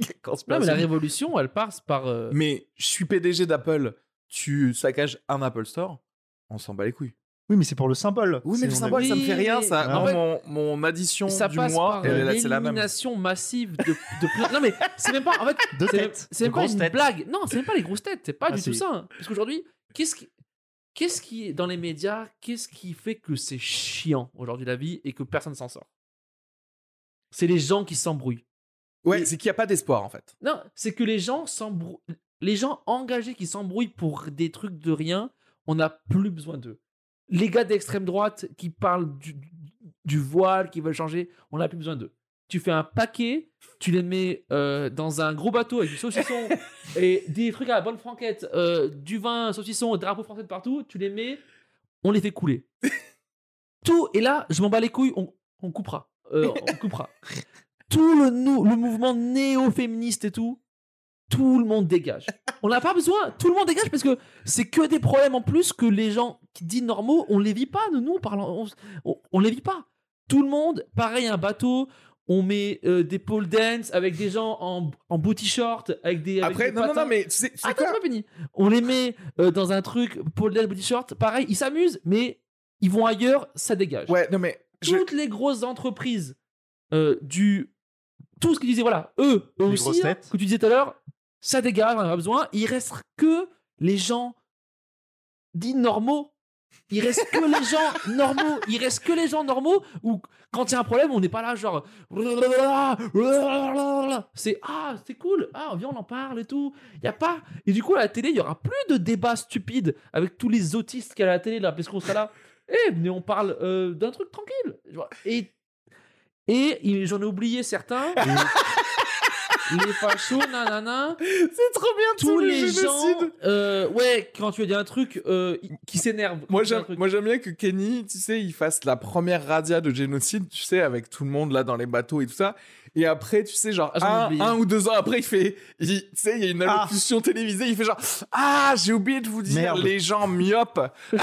non, mais la révolution, elle passe par. euh, Mais je suis PDG d'Apple. Tu saccages un Apple Store, on s'en bat les couilles. Oui, mais c'est pour le symbole. Oui, mais le symbole, ça me fait rien. Ça, fait, mon, mon addition ça du passe mois, c'est la même. l'élimination massive de, de plein- Non, mais c'est même pas. En fait, c'est têtes. c'est de même pas une têtes. blague. Non, c'est même pas les grosses têtes. C'est pas Ah, du tout ça. hein. Parce qu'aujourd'hui, qu'est-ce qui. Qu'est-ce qui est dans les médias, qu'est-ce qui fait que c'est chiant aujourd'hui la vie et que personne s'en sort? C'est les gens qui s'embrouillent. Ouais, c'est qu'il n'y a pas d'espoir, en fait. Non, c'est que les gens s'embrouillent. Les gens engagés qui s'embrouillent pour des trucs de rien, on n'a plus besoin d'eux. Les gars d'extrême droite qui parlent du, du voile, qui veulent changer, on n'a plus besoin d'eux. Tu fais un paquet, tu les mets euh, dans un gros bateau avec du saucisson [laughs] et des trucs à la bonne franquette, euh, du vin, saucisson, drapeau français de partout, tu les mets, on les fait couler. [laughs] Tout, et là, je m'en bats les couilles, on, on coupera. Euh, on coupera. [laughs] Tout le, le mouvement néo-féministe et tout, tout le monde dégage. On n'a pas besoin, tout le monde dégage parce que c'est que des problèmes en plus que les gens qui disent normaux, on les vit pas, nous, nous, on, parle, on, on- on les vit pas. Tout le monde, pareil, un bateau, on met euh, des pole dance avec des gens en, en booty short, avec des. avec Après, des non, non, patins. non, mais tu sais, tu sais Attends, quoi c'est pas fini. On les met euh, dans un truc, pole dance, booty short, pareil, ils s'amusent, mais ils vont ailleurs, ça dégage. Ouais, non, mais. je- Toutes les grosses entreprises euh, du. Tout ce qu'ils disaient, voilà, eux, eux Les aussi, hein, que tu disais tout à l'heure, ça dégage, on en a pas besoin. Il reste que les gens dits normaux. Il reste que les gens normaux. Il reste que les gens normaux où quand il y a un problème, on n'est pas là genre c'est ah c'est cool ah viens on en parle et tout. Il y a pas et du coup à la télé il y aura plus de débats stupides avec tous les autistes qu'il y a à la télé là parce qu'on sera là. Eh venez on parle euh, d'un truc tranquille. Et Et j'en ai oublié certains. [laughs] les fachos, nanana. C'est trop bien Tous les gens. euh, ouais, quand tu as dit un truc euh, qui s'énerve. Moi dis j'aime, moi j'aime bien que Kenny, tu sais, il fasse la première radia de génocide, tu sais, avec tout le monde là dans les bateaux et tout ça. Et après, tu sais, genre Ah, un, ou deux ans après, il fait, il- tu sais, il y a une Ah. allocution télévisée, il fait genre, ah, j'ai oublié de vous dire, Merde. les gens myopes. [laughs]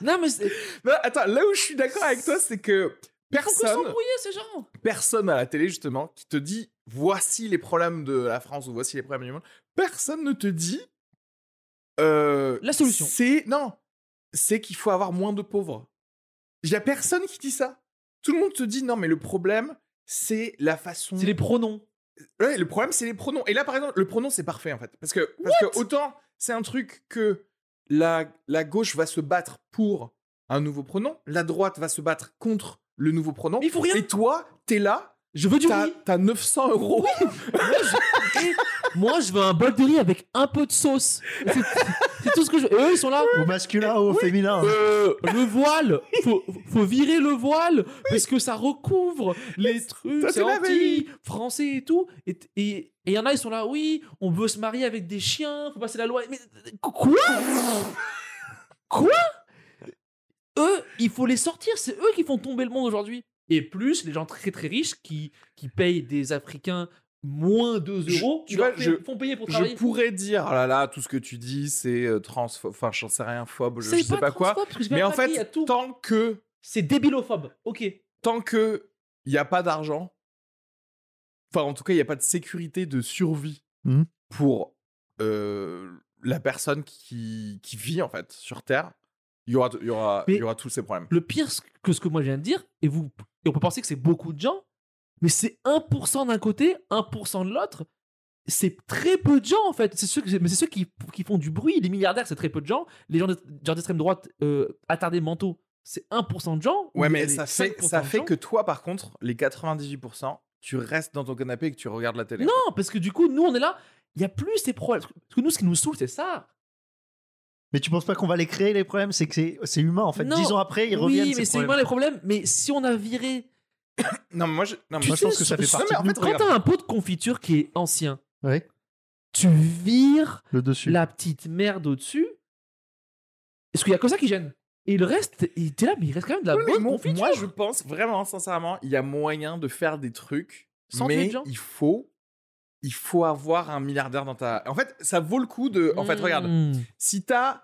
Non, mais c'est. Non, attends, là où je suis d'accord avec toi, c'est que personne, s'embrouiller, ces gens. personne à la télé justement qui te dit, voici les problèmes de la France ou voici les problèmes du monde. Personne ne te dit. euh, La solution. C'est non, c'est qu'il faut avoir moins de pauvres. Il y a personne qui dit ça. Tout le monde te dit non, mais le problème, c'est la façon. C'est les pronoms. Ouais, le problème, c'est les pronoms. Et là, par exemple, le pronom, c'est parfait, en fait. Parce que, parce que autant c'est un truc que la, la gauche va se battre pour un nouveau pronom, la droite va se battre contre le nouveau pronom. Mais il faut rien. Et toi, t'es là, Je veux du riz. t'as 900 euros. [laughs] Moi je... et moi, je veux un bol de riz avec un peu de sauce. C'est c'est tout ce que je veux. Et eux, ils sont là. Au masculin, au féminin. Euh, le voile, faut, faut virer le voile parce que ça recouvre les trucs, c'est anti français et tout. Et et il y en a, ils sont là, oui, on veut se marier avec des chiens, faut passer la loi. Mais quoi? Quoi? Eux, il faut les sortir, c'est eux qui font tomber le monde aujourd'hui. Et plus les gens très très riches qui, qui payent des Africains moins 2 Je- euros, tu ils leur vois, je- font payer pour Je travailler. pourrais dire, oh là là, tout ce que tu dis, c'est euh, transphobe, enfin, j'en sais rien, phobe, je, je sais pas quoi. Mais en fait, tout. tant que, c'est débilophobe. Ok. tant que il n'y a pas d'argent, enfin, en tout cas, il n'y a pas de sécurité de survie Mhm. pour euh, la personne qui, qui vit, en fait, sur Terre, il y aura, il y aura, il y aura tous ces problèmes. Le pire que ce que moi je viens de dire, et, vous, et on peut penser que c'est beaucoup de gens, mais c'est 1% d'un côté, 1% de l'autre. C'est très peu de gens en fait. C'est ceux, mais c'est ceux qui, qui font du bruit. Les milliardaires, c'est très peu de gens. Les gens de- gens d'extrême droite euh, attardés mentaux, c'est 1% de gens. Ouais, Ou mais ça fait, 5% ça fait que toi, par contre, les 98%, tu restes dans ton canapé et que tu regardes la télé. Non, parce que du coup, nous, on est là. Il y a plus ces problèmes. Parce que nous, ce qui nous saoule, c'est ça. Mais tu penses pas qu'on va les créer, les problèmes? C'est que c'est- c'est humain, en fait. Non. Dix ans après, ils reviennent. oui, mais c'est humain les problèmes. Mais si on a viré. Non, mais moi, je, non, mais Moi, je pense que ça fait Non, partie mais en fait. Quand t'as un pot de confiture qui est ancien, Ouais, tu vires le dessus. la petite merde au-dessus. Est-ce qu'il y a que ça qui gêne Et le reste, il était là, mais il reste quand même de la Oui, bonne moi, confiture. moi, je pense vraiment, sincèrement, il y a moyen de faire des trucs, Sans mais il faut, il faut avoir un milliardaire dans ta. En fait, ça vaut le coup de. En fait, regarde, Mmh. si t'as,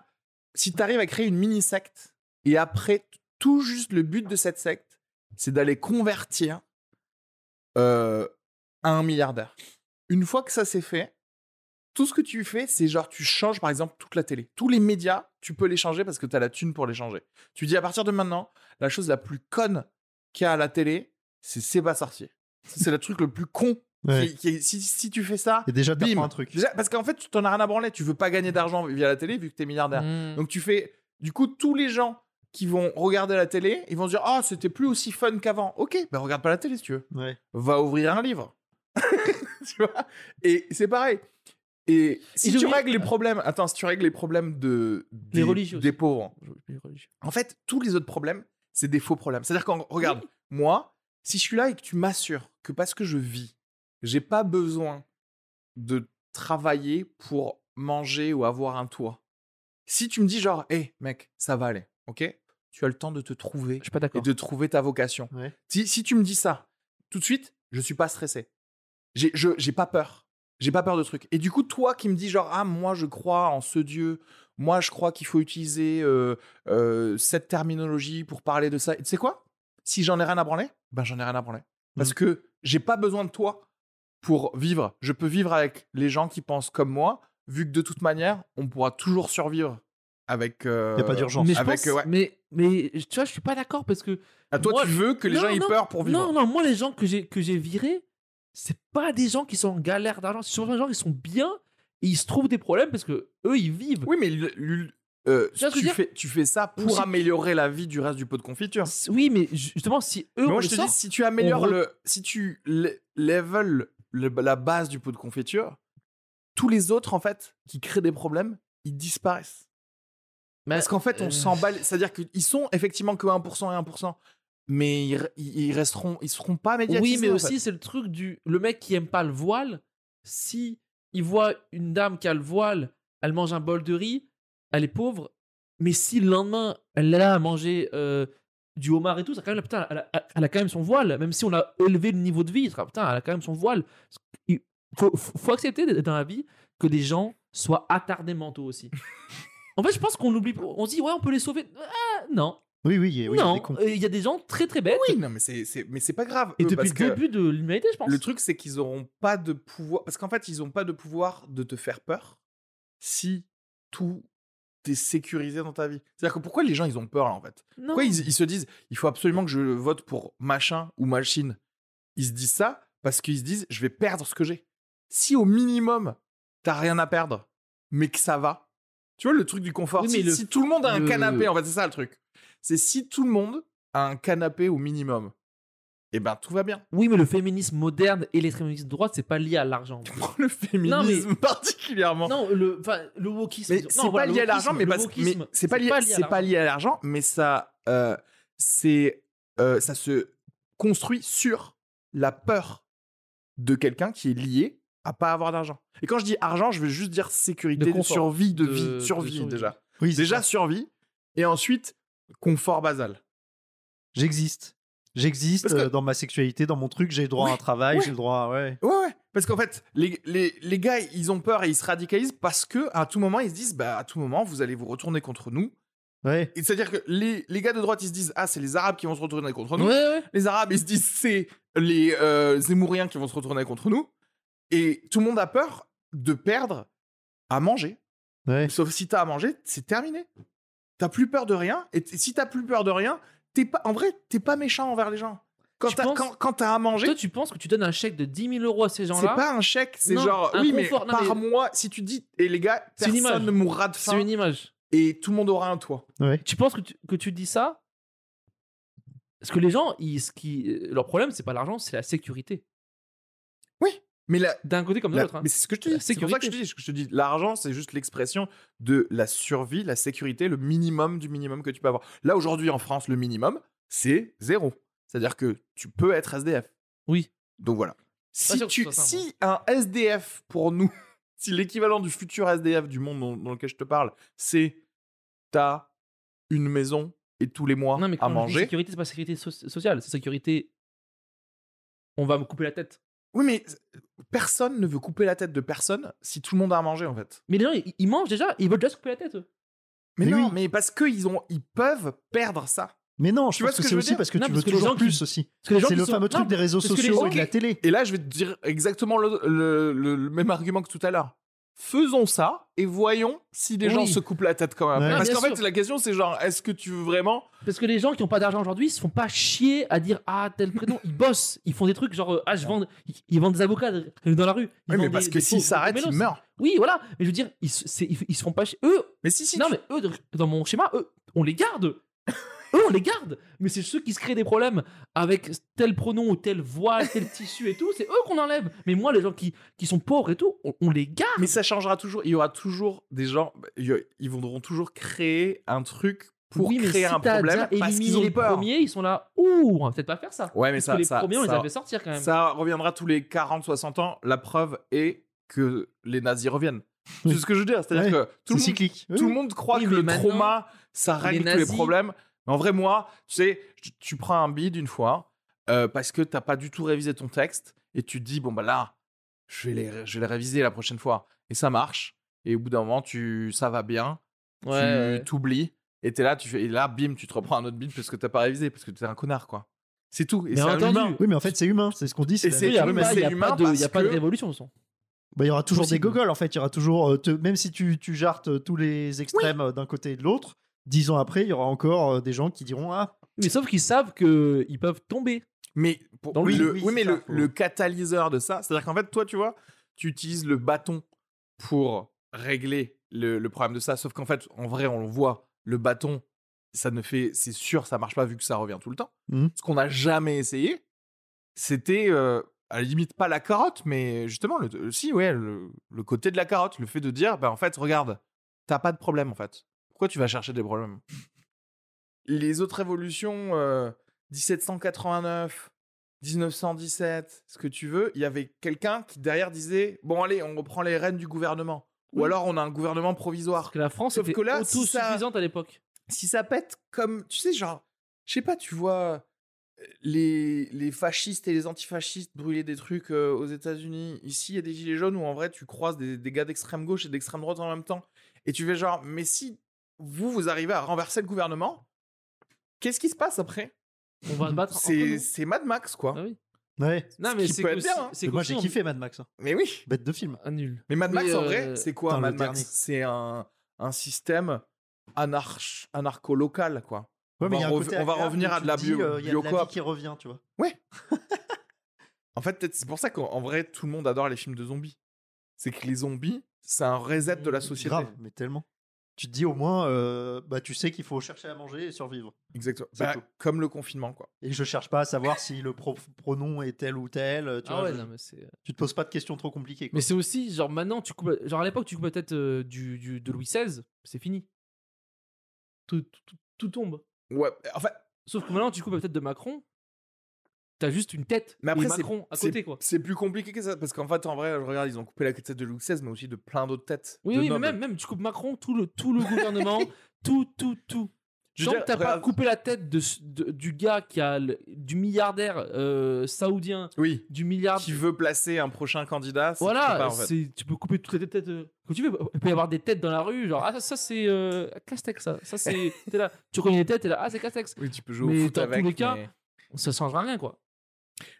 si t'arrives à créer une mini secte et après tout juste le but de cette secte, c'est d'aller convertir euh, à un milliardaire. Une fois que ça c'est fait, tout ce que tu fais, c'est genre tu changes par exemple toute la télé, tous les médias, tu peux les changer parce que tu as la thune pour les changer. Tu dis à partir de maintenant, la chose la plus conne qu'il y a à la télé, c'est pas sorcier. C'est le truc le plus con. Ouais. qui- qui- si, si tu fais ça, Et déjà, bim. un truc. Déjà, parce qu'en fait, tu t'en as rien à branler. Tu veux pas gagner d'argent via la télé vu que t'es milliardaire. Mmh. Donc tu fais, du coup, tous les gens qui vont regarder la télé, ils vont se dire, ah, c'était plus aussi fun qu'avant. Ok, ben regarde pas la télé si tu veux. Ouais. Va ouvrir un livre. [laughs] tu vois? Et c'est pareil. Et si Et tu règles les problèmes, attends, si tu règles les problèmes de des, Les religieux des aussi. pauvres, Les religieux. en fait, tous les autres problèmes, c'est des faux problèmes. C'est-à-dire quand, regarde, moi, si je suis là et que tu m'assures que parce que je vis, j'ai pas besoin de travailler pour manger ou avoir un toit. Si tu me dis genre, hé mec, ça va aller, ok? Tu as le temps de te trouver Je suis pas et de trouver ta vocation. Ouais. Si, si tu me dis ça, tout de suite, je suis pas stressé. J'ai je- j'ai pas peur. J'ai pas peur de trucs. Et du coup, toi qui me dis genre, ah, moi je crois en ce Dieu, moi je crois qu'il faut utiliser euh, euh, cette terminologie pour parler de ça. Tu sais quoi? Si j'en ai rien à branler, ben j'en ai rien à branler. Parce que j'ai pas besoin de toi pour vivre. Je peux vivre avec les gens qui pensent comme moi, vu que de toute manière, on pourra toujours survivre avec. euh, Y a pas d'urgence. Mais avec, pense, euh, ouais. mais, mais tu vois, je suis pas d'accord parce que. À toi, moi, tu veux que les Non, gens aient non, peur pour vivre. Non, non, moi, les gens que j'ai que j'ai virés, c'est pas des gens qui sont en galère d'argent. C'est souvent des gens qui sont bien et ils se trouvent des problèmes parce que eux, ils vivent. Oui, mais le- le- euh, Tu ce fais, tu fais ça pour améliorer la vie du reste du pot de confiture. Oui, mais ju- justement, si eux, Mais moi, je te sort, dis, si tu améliores on le. Si tu le- level le- la base du pot de confiture, tous les autres, en fait, qui créent des problèmes, ils disparaissent. bah, Parce qu'en fait, on euh, s'emballe. C'est-à-dire qu'ils sont effectivement que 1% et 1%. mais ils, ils resteront, ils seront pas médiatisés. Oui, mais en aussi, fait. c'est le truc du. Le mec qui aime pas le voile, si il voit une dame qui a le voile, elle mange un bol de riz, elle est pauvre, mais si le lendemain, elle là à manger euh, du homard et tout, ça quand même, putain, elle a, elle a quand même son voile, même si on a élevé le niveau de vie, ça, putain, elle a quand même son voile. Il faut, faut accepter dans la vie que les gens soient attardés mentaux aussi. en fait, je pense qu'on oublie, on se dit, ouais, on peut les sauver. Ah, non, Oui, oui, il oui, il y euh, il y a des gens très très bêtes. Oui, non, mais c'est, pas grave. Et eux, depuis parce le début de l'humanité, je pense. le truc, c'est qu'ils auront pas de pouvoir. Parce qu'en fait, ils ont pas de pouvoir de te faire peur si tout est sécurisé dans ta vie. C'est-à-dire que pourquoi les gens, ils ont peur, là, en fait? Non. Pourquoi ils, ils se disent, il faut absolument que je vote pour machin ou machine? Ils se disent ça parce qu'ils se disent, je vais perdre ce que j'ai. Si au minimum, t'as rien à perdre, mais que ça va. Tu vois le truc du confort. Oui, si, mais le- si tout le monde a un le- canapé, en fait, c'est ça le truc. C'est si tout le monde a un canapé au minimum, et ben tout va bien. Oui, mais le féminisme moderne et l'extrémisme de droite, c'est pas lié à l'argent. [laughs] le féminisme [laughs] particulièrement. Non, le, enfin, le wokisme. mais c'est pas voilà, lié à l'argent, mais, c'est pas lié, pas l'argent. lié à l'argent, mais ça, euh, c'est, euh, ça se construit sur la peur de quelqu'un qui est lié à pas avoir d'argent. Et quand je dis argent, je veux juste dire sécurité, De de, confort. survie, de, De- vie, de survie, déjà. Oui, Déjà ça. survie, et ensuite confort basal. J'existe. J'existe que- euh, dans ma sexualité, dans mon truc, j'ai le droit à un travail, ouais. j'ai le droit à... Ouais. Ouais, ouais. Parce qu'en fait, les, les, les gars, ils ont peur et ils se radicalisent parce que à tout moment, ils se disent, bah, à tout moment, vous allez vous retourner contre nous. Ouais. C'est-à-dire que les, les gars de droite, ils se disent, ah, c'est les Arabes qui vont se retourner contre nous. Ouais, ouais. Les Arabes, ils se disent, c'est les euh, Zémouriens qui vont se retourner contre nous. Et tout le monde a peur de perdre à manger. Ouais. Sauf si t'as à manger, c'est terminé. T'as plus peur de rien. Et si t'as plus peur de rien, t'es pas, en vrai, t'es pas méchant envers les gens. Quand Tu t'as, penses- quand, quand t'as à manger, Toi, tu penses que tu donnes un chèque de 10 000 euros à ces c'est gens-là pas un chèque, c'est Non, genre, un oui, confort, mais non, par mais- mois, si tu dis, et les gars, C'est une personne image. ne mourra de C'est faim une image. et tout le monde aura un toit. Ouais. Tu penses que tu, que tu dis ça? Parce que les gens, ils, ce qui, leur problème, c'est pas l'argent, c'est la sécurité. Mais D'un côté comme de La- l'autre. hein. Mais c'est ce que je te dis. C'est pour ça que je te dis. Je te dis, l'argent, c'est juste l'expression de la survie, la sécurité, le minimum du minimum que tu peux avoir. Là, aujourd'hui, en France, le minimum, c'est zéro. C'est-à-dire que tu peux être SDF. Oui. Donc voilà. Si, tu, si un SDF pour nous, [laughs] si l'équivalent du futur SDF du monde dans, dans lequel je te parle, c'est t'as une maison et tous les mois Non, mais à manger. sécurité, c'est pas sécurité so- sociale, c'est sécurité. On va me couper la tête. Oui, mais personne ne veut couper la tête de personne si tout le monde a à manger en fait. Mais les gens, ils, ils mangent déjà, ils veulent déjà se couper la tête. eux. Mais, Mais non, oui. mais parce qu'ils ont, ils peuvent perdre ça. Mais non, je Tu vois pense ce que que c'est je veux aussi dire? parce que Non, tu parce veux que les toujours gens qui- plus aussi. Parce que les gens C'est qui le sont- fameux truc Non, des réseaux parce que les sociaux gens et de la qui- télé. Et là, je vais te dire exactement le, le- le- le même argument que tout à l'heure. Faisons ça et voyons si les Oui. gens se coupent la tête quand même. Ouais. Parce qu'en fait, la question, c'est genre, est-ce que tu veux vraiment. Parce que les gens qui ont pas d'argent aujourd'hui, ils se font pas chier à dire ah tel prénom, ils bossent, ils font des trucs genre euh, ah je vends, ils, ils vendent des avocats dans la rue. Ils Oui, mais parce des- que s'ils s'arrêtent, ils meurent. Oui, voilà. Mais je veux dire, ils, ils, ils se font pas chier. Eux, Mais si, si. non tu- mais eux dans mon schéma, eux, on les garde. Eux, on les garde. Mais c'est ceux qui se créent des problèmes avec tel pronom ou tel voile, [laughs] tel tissu et tout. C'est eux qu'on enlève. Mais moi, les gens qui, qui sont pauvres et tout, on, on les garde. Mais ça changera toujours. Il y aura toujours des gens. Ils voudront toujours créer un truc pour oui, créer si un problème parce qu'ils ont les peur. premiers, ils sont là. Ouh, on va peut-être pas faire ça. Ouais, mais Parce ça, que les ça, premiers, on les ça- a fait sortir quand même. ça reviendra tous les 40-60 ans. La preuve est que les nazis reviennent. Oui. C'est ce que je veux dire? C'est-à-dire Ouais, que tout le, monde, cyclique. tout le monde croit que le trauma, ça règle tous les problèmes. Mais en vrai, moi, tu sais, tu- prends un bide une fois euh, parce que t'as pas du tout révisé ton texte et tu te dis, bon, bah là, je vais les, je vais les réviser la prochaine fois. Et ça marche. Et au bout d'un moment, tu, ça va bien. Ouais, tu t'oublies. Et t'es là, tu fais, et là, bim, tu te reprends un autre bide parce que t'as pas révisé, parce que t'es un connard, quoi. C'est tout. Et Mais c'est humain. Oui, mais en fait, c'est humain. C'est ce qu'on dit. C'est c'est- Il n'y a, pas- humain de, y a pas de révolution. Bah, il y aura toujours Possible. des gogoles en fait. Il y aura toujours, euh, te- même si tu, tu jartes euh, tous les extrêmes d'un côté et de l'autre, dix ans après, il y aura encore euh, des gens qui diront Ah, Mais sauf qu'ils savent qu'ils peuvent tomber. Mais pour- Dans oui, le, Oui, oui, mais le, ça, faut- le catalyseur de ça, c'est-à-dire qu'en fait, toi, tu vois, tu utilises le bâton pour régler le, le problème de ça. Sauf qu'en fait, en vrai, on le voit, le bâton, ça ne fait, c'est sûr, ça marche pas vu que ça revient tout le temps. Mhm. Ce qu'on n'a jamais essayé, c'était euh, à la limite pas la carotte, mais justement, le, euh, si, ouais, le, le côté de la carotte, le fait de dire, bah en fait, regarde, t'as pas de problème en fait. Pourquoi tu vas chercher des problèmes? Les autres révolutions euh, 1789, 1917, ce que tu veux, il y avait quelqu'un qui derrière disait Bon, allez, on reprend les rênes du gouvernement. Ou Oui. alors on a un gouvernement provisoire. Parce que la France Sauf était que là, si autosuffisante à l'époque. si ça pète comme tu sais genre je sais pas tu vois les, les fascistes et les antifascistes brûler des trucs euh, aux États-Unis ici il y a des gilets jaunes où en vrai tu croises des, des gars d'extrême gauche et d'extrême droite en même temps et tu fais genre mais si vous vous arrivez à renverser le gouvernement qu'est-ce qui se passe après? On va se battre. c'est Mad Max quoi Ah oui. Ouais. Non, mais c'est hein. c'est Moi, j'ai kiffé Mad Max. hein. mais oui Bête de film. Ah, nul. mais Mad Max Mais, en euh, vrai c'est quoi Mad Max? C'est un un système anarch anarcho local quoi Ouais, On mais il y va a un rev- côté on va revenir à de la bio- euh, Il y a de la biocoop. vie qui revient, tu vois. [laughs] En fait, c'est pour ça qu'en en vrai, tout le monde adore les films de zombies. C'est que les zombies, c'est un reset de la société. Grave, mais tellement. Tu te dis au moins, euh, bah, tu sais qu'il faut chercher à manger et survivre. Exactement. Bah, tout. comme le confinement, quoi. Et je cherche pas à savoir si le pro- pronom est tel ou tel. Tu, Ah vois, ouais, je- non, mais c'est. tu te poses pas de questions trop compliquées. quoi. Mais c'est aussi, genre maintenant, tu coupes. Genre à l'époque, tu coupais peut-être euh, du, du, de Louis XVI, c'est fini. Tout, tout, tout- tout tombe. Ouais, en fait, Sauf que maintenant, tu coupes peut-être de Macron, t'as juste une tête Mais après, et Macron à côté, quoi. c'est plus compliqué que ça. Parce qu'en fait, en vrai, je regarde, ils ont coupé la tête de Louis XVI, mais aussi de plein d'autres têtes. Oui, oui, mais même, même, tu coupes Macron, tout le, tout le gouvernement, [laughs] tout, tout, tout. Tant que t'as pas coupé la tête de, du gars qui a le- du milliardaire euh, saoudien, Oui. du milliard. Qui veut placer un prochain candidat. Voilà, pas, en fait. c'est- tu peux couper toutes les têtes. euh, tu veux, il peut y avoir des têtes dans la rue, genre, ah, ça, ça, c'est euh, Castex, ça. Ça, c'est. [laughs] Là, tu reconnais les têtes, t'es là, ah, c'est Castex. Oui, tu peux jouer Mais au foot dans tous les cas, mais- Ça changera rien, quoi.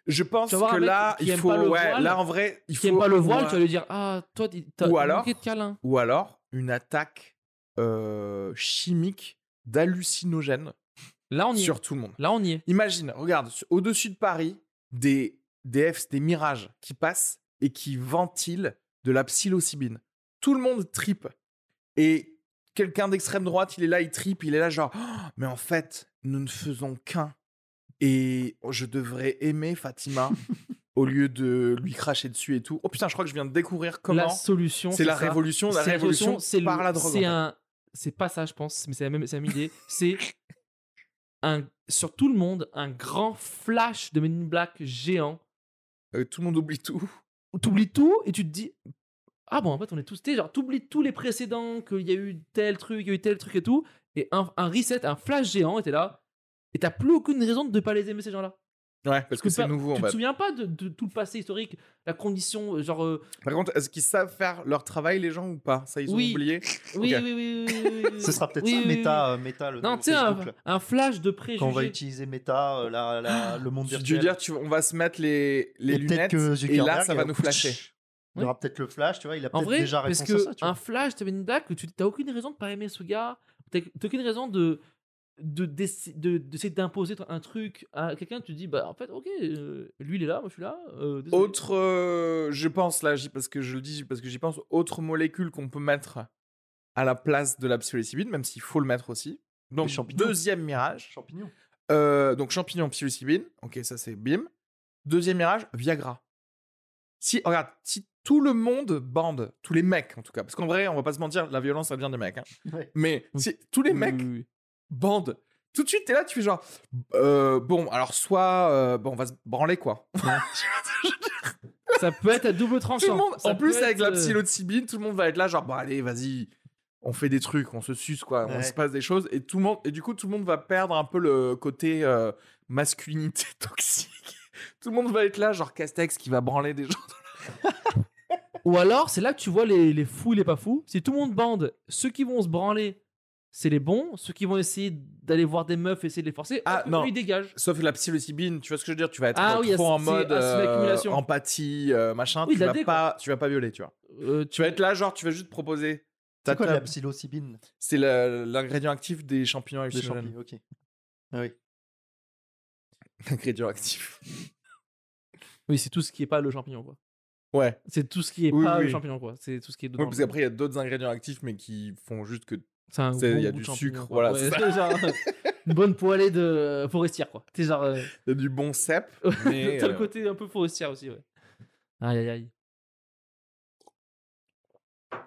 Je pense que là, il faut. Ouais, voile, là, en vrai, il faut. pas le voile, Ouais. tu vas lui dire, ah, toi, t'as Ou alors- de câlin. Ou alors, une attaque euh, chimique d'hallucinogènes Là, on y sur est. tout le monde. Là, on y est. Imagine, regarde, su- au-dessus de Paris, des, des Fs, des mirages qui passent et qui ventilent de la psilocybine. Tout le monde tripe. Et quelqu'un d'extrême droite, il est là, il tripe, il est là genre, Oh, mais en fait, nous ne faisons qu'un. Et je devrais aimer Fatima au [laughs] lieu de lui cracher dessus et tout. Oh putain, je crois que je viens de découvrir comment la solution, c'est la ça. révolution, la C'est révolution c'est par la drogue. C'est fait. un. C'est pas ça, je pense, mais c'est la même, c'est la même idée. [laughs] C'est un sur tout le monde un grand flash de Men in Black géant. Euh, tout le monde oublie tout. T'oublies tout et tu te dis ah bon en fait on est tous tu sais, genre t'oublies tous les précédents qu'il y a eu tel truc, il y a eu tel truc et tout et un, un reset, un flash géant était là et t'as plus aucune raison de ne pas les aimer ces gens-là. Ouais, parce que c'est nouveau en Tu te fait. souviens pas de, de tout le passé historique, la condition euh, genre euh, Par contre, est-ce qu'ils savent faire leur travail, les gens, ou pas? Ça, ils ont Oui. oublié? oui, oui, oui, oui, oui, oui, Ce sera peut-être oui, ça, oui, oui. méta, euh, méta, le Non, tu sais, un, flash de préjugés. Quand on va utiliser méta, euh, la, la- le monde Tu, tu virtuel. veux dire, tu, on va se mettre les, les Et lunettes que et là, ça va nous flasher. Il y aura peut-être le flash, tu vois, il a En peut-être vrai, déjà parce que à ça. Tu vois. un flash, t'avais une blague que tu t'as aucune raison de pas aimer ce gars, t'as t'as aucune raison de de d'essa- de- d'essayer d'imposer un truc à quelqu'un. Tu te dis bah en fait ok, euh, lui il est là, moi je suis là. euh. Autre, euh, je pense là, parce que je le dis, parce que j'y pense, autre molécule qu'on peut mettre à la place de la psilocybine, même s'il faut le mettre aussi. Donc, deuxième mirage. Champignons. Euh, donc, champignon, psilocybine. Ok, ça c'est bim. Deuxième mirage, Viagra. Si, regarde, si tout le monde bande, tous les mecs en tout cas, parce qu'en vrai, on va pas se mentir, la violence, ça vient des mecs. hein. Ouais. Mais si tous les Oui, mecs oui, oui. Bandent, tout de suite, t'es là, tu fais genre, euh, bon, alors soit, euh, bon, on va se branler quoi. [laughs] Ça peut être à double tout tranchant. le monde, Ça en plus avec la euh, psilocybine, tout le monde va être là, genre, bon, allez, vas-y, on fait des trucs, on se suce quoi, on Ouais. se passe des choses, et tout le monde, et du coup, tout le monde va perdre un peu le côté euh, masculinité [laughs] toxique. tout le monde va être là, genre Castex qui va branler des gens. [laughs] Ou alors c'est là que tu vois les, les fous et les pas fous. Si tout le monde bande, ceux qui vont se branler, c'est les bons. Ceux qui vont essayer d'aller voir des meufs, essayer de les forcer, Ah, non. eux, ils dégagent. Sauf la psilocybine, tu vois ce que je veux dire, tu vas être Ah oui, trop en mode euh, empathie, euh, machin, Oui, tu vas dé, pas, tu vas pas violer, tu vois. Euh, Tu vas être là, genre, tu vas juste proposer. C'est quoi la psilocybine? C'est l'ingrédient actif des champignons Des champignons, ok. Ah oui. [laughs] L'ingrédient actif. Oui, c'est tout ce qui est pas le champignon, quoi. Ouais. C'est tout ce qui est Oui, pas oui. le champignon, quoi. C'est tout ce qui est dedans. Oui, parce qu'après, il y a d'autres ingrédients actifs, mais qui font juste que. C'est un c'est- bon il y a goût du sucre, voilà, Ouais, c'est [laughs] c'est genre, une bonne poêlée de forestière, quoi. T'es genre. euh, Il y a du bon cep, [laughs] mais. T'as le euh, côté un peu forestière aussi, ouais. Aïe aïe aïe.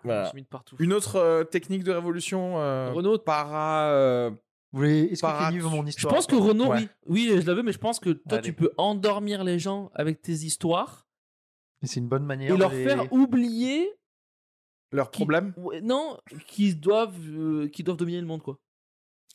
voilà. Je mis de partout. Une autre euh, technique de révolution euh, Renault, para. euh, Vous voulez... Est-ce que mon Je histoire pense que Ouais. oui, oui, je l'avais, mais je pense que toi, Allez. tu peux endormir les gens avec tes histoires Et c'est une bonne manière et leur les- faire oublier Leur qui- problème Ouais, non, qu'ils doivent, euh, qu'ils doivent dominer le monde, quoi.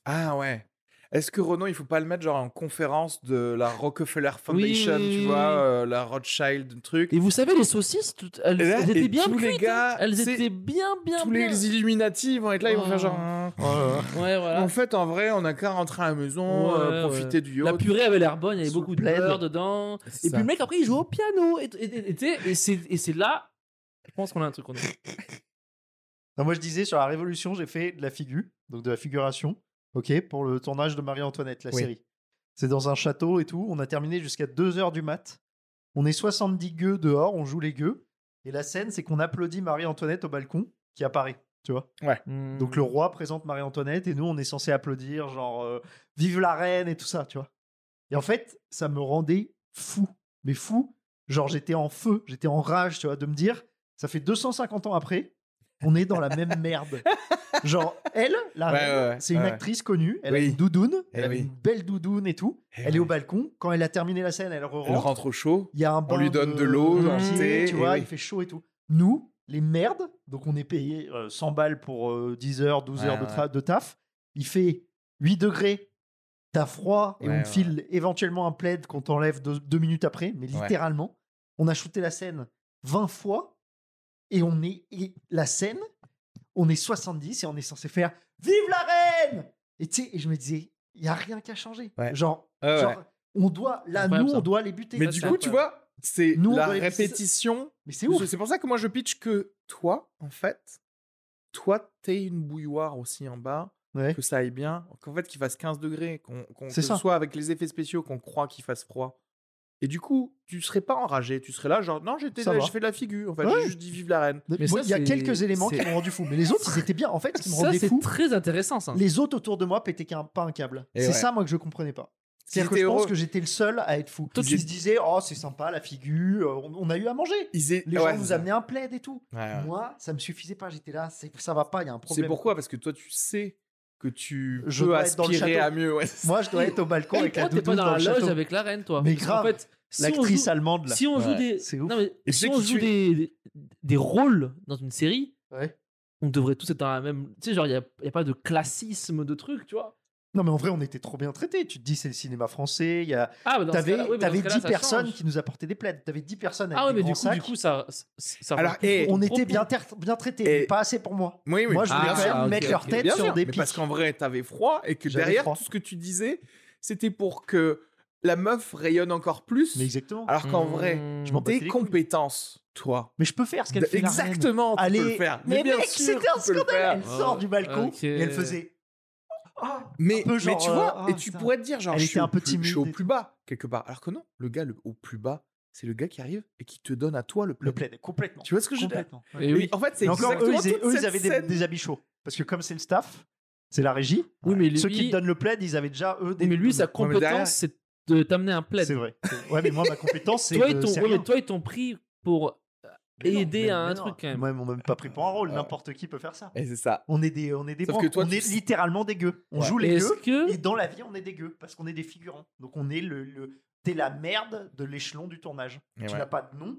Ah ouais. Est-ce que Renaud, il faut pas le mettre genre en conférence de la Rockefeller Foundation, oui, tu vois, euh, la Rothschild, truc? Et vous savez, les saucisses, toutes- elles, là, elles étaient bien tous les cuites, gars, hein. Elles c'est- étaient bien, bien, Tous bien. les Illuminati vont être là, ils vont Oh. faire genre. hein. Ouais, voilà. En fait, en vrai, on a qu'à rentrer à la maison, euh, Ouais, profiter du yacht. La purée avait l'air bonne, il y avait beaucoup de beurre dedans. Et ça. puis le mec, après, il joue au piano. Et, et, et- et c'est là, je pense qu'on a un truc. On a... [laughs] Non, moi, je disais sur la Révolution, j'ai fait de la figure, donc de la figuration, ok, pour le tournage de Marie-Antoinette, la Oui. série. C'est dans un château et tout. On a terminé jusqu'à 2h du mat. On est 70 gueux dehors, on joue les gueux. Et la scène, c'est qu'on applaudit Marie-Antoinette au balcon qui apparaît, tu vois. Donc le roi présente Marie-Antoinette et nous, on est censé applaudir, genre euh, Vive la reine et tout ça, tu vois. Et en fait, ça me rendait fou. Mais fou. Genre, j'étais en feu, j'étais en rage, tu vois, de me dire, ça fait 250 ans après, on est dans la même merde. [laughs] Genre, elle, la Ouais, reine, ouais, ouais, c'est une actrice connue, elle a une doudoune, Eh elle a oui. une belle doudoune et tout. Eh elle est au balcon. Quand elle a terminé la scène, elle Elle re-rentre. rentre au chaud. Il y a un bain lui donne de l'eau, de un thé, tu vois, oui. il fait chaud et tout. Nous, les merdes, donc on est payé euh, 100 balles pour euh, 10 heures, 12 Ouais, heures de, ouais. tra- de taf. Il fait 8 degrés, t'as froid et Ouais, on file éventuellement un plaid qu'on t'enlève deux, deux minutes après, mais Ouais. littéralement, on a shooté la scène 20 fois et on est et la scène, on est 70 et on est censé faire Vive la reine Et tu sais, et je me disais, il y a rien qui a changé. Ouais. Genre, ouais. on doit, là, nous, ça. on doit les buter. Mais Ça, du c'est coup, tu vois, c'est la répétition. Mais c'est ouf. C'est pour ça que moi, je pitch que toi, en fait, toi, t'es une bouilloire aussi en bas, Ouais. que ça aille bien, qu'en fait, qu'il fasse 15 degrés, qu'on, que ça. soit avec les effets spéciaux qu'on croit qu'il fasse froid. Et du coup, tu serais pas enragé, tu serais là, genre, non, j'étais, là, je fais de la figure, en fait, Ouais. j'ai juste dit vive la reine. Mais Moi, ça, il y a quelques éléments qui m'ont rendu fou. Mais les autres, ils étaient bien. En fait, ce qui me rendait c'est fou, très intéressant, ça. les autres autour de moi pétaient qu'un- pas un câble. C'est ouais. ça, moi, que je comprenais pas. C'est-à-dire que je pense que j'étais le seul à être fou. Toi, Ils tu- se disaient, oh, c'est sympa, la figure, euh, on, on a eu à manger. Ils Les ouais, gens nous amenaient un plaid et tout. Ouais, ouais. Moi, ça me suffisait pas. J'étais là, c'est- ça va pas, il y a un problème. C'est pourquoi? Parce que toi, tu sais que tu Je peux dois être dans le aspirer château. à mieux. Ouais, Moi, je dois être au balcon Et avec la pas doudoune dans dans la loge château. avec la reine, toi Mais Parce grave, fait, si on L'actrice joue- allemande, là. Si on joue Ouais, des, c'est ouf. non, mais Et tu si sais on qui joue tu des, des, des rôles dans une série, Ouais. on devrait tous être dans la même. Tu sais, genre, il n'y a, y a pas de classisme de trucs, tu vois. Non, mais en vrai, on était trop bien traités. Tu te dis, c'est le cinéma français. Il y a... Ah, bah dans ce T'avais cas-là- oui, mais dans t'avais ce cas-là, 10 ça personnes change. qui nous apportaient des plaids. T'avais 10 personnes avec Ah, ouais, des mais du grands coup, du sacs. coup, ça. ça Alors, et ton on était bien, ter- bien traités, Et- mais pas assez pour moi. Oui, oui. Moi, je voulais Ah, quand même mettre leur tête sur sûr, des pics. parce qu'en vrai, t'avais froid et que derrière, froid. tout ce que tu disais, c'était pour que la meuf rayonne encore plus. Mais exactement. Alors qu'en vrai, Mmh. je tes compétences, toi, Mais je peux faire ce qu'elle fait. exactement, tu Allez, peux le faire. mais, bien mec, c'était un scandale. Elle sort du balcon et elle faisait. Ah, Mais, un peu mais genre, tu euh, vois, ah, et tu putain. pourrais te dire, genre, Elle je était suis, un au peu plus, je suis au plus bas, quelque part. Alors que non, le gars le, au plus bas, c'est le gars qui arrive et qui te donne à toi le le plaid. plaid, complètement. Tu vois ce que je veux dire? Ouais. Et oui. En fait, c'est encore, eux, exactement ils, eux, ils avaient des, habits chauds. Parce que comme c'est le staff, c'est la régie. Oui, mais lui, Ceux qui te donnent le plaid, ils avaient déjà eux des. mais lui, sa compétence, c'est de t'amener un plaid. C'est vrai. Ouais, mais moi, ma compétence, [laughs] c'est. Toi, ils t'ont pris pour Mais aider à un non. truc, quand même. M'ont même pas pris pour un rôle. Ouais. N'importe qui peut faire ça. Et c'est ça. On est des, on est des Sauf que toi, on tu est littéralement des gueux. On Ouais. joue les Est-ce gueux. que. Et dans la vie, on est des gueux. Parce qu'on est des figurants. Donc on est le. le... T'es la merde de l'échelon du tournage. Et Tu ouais. n'as pas de nom.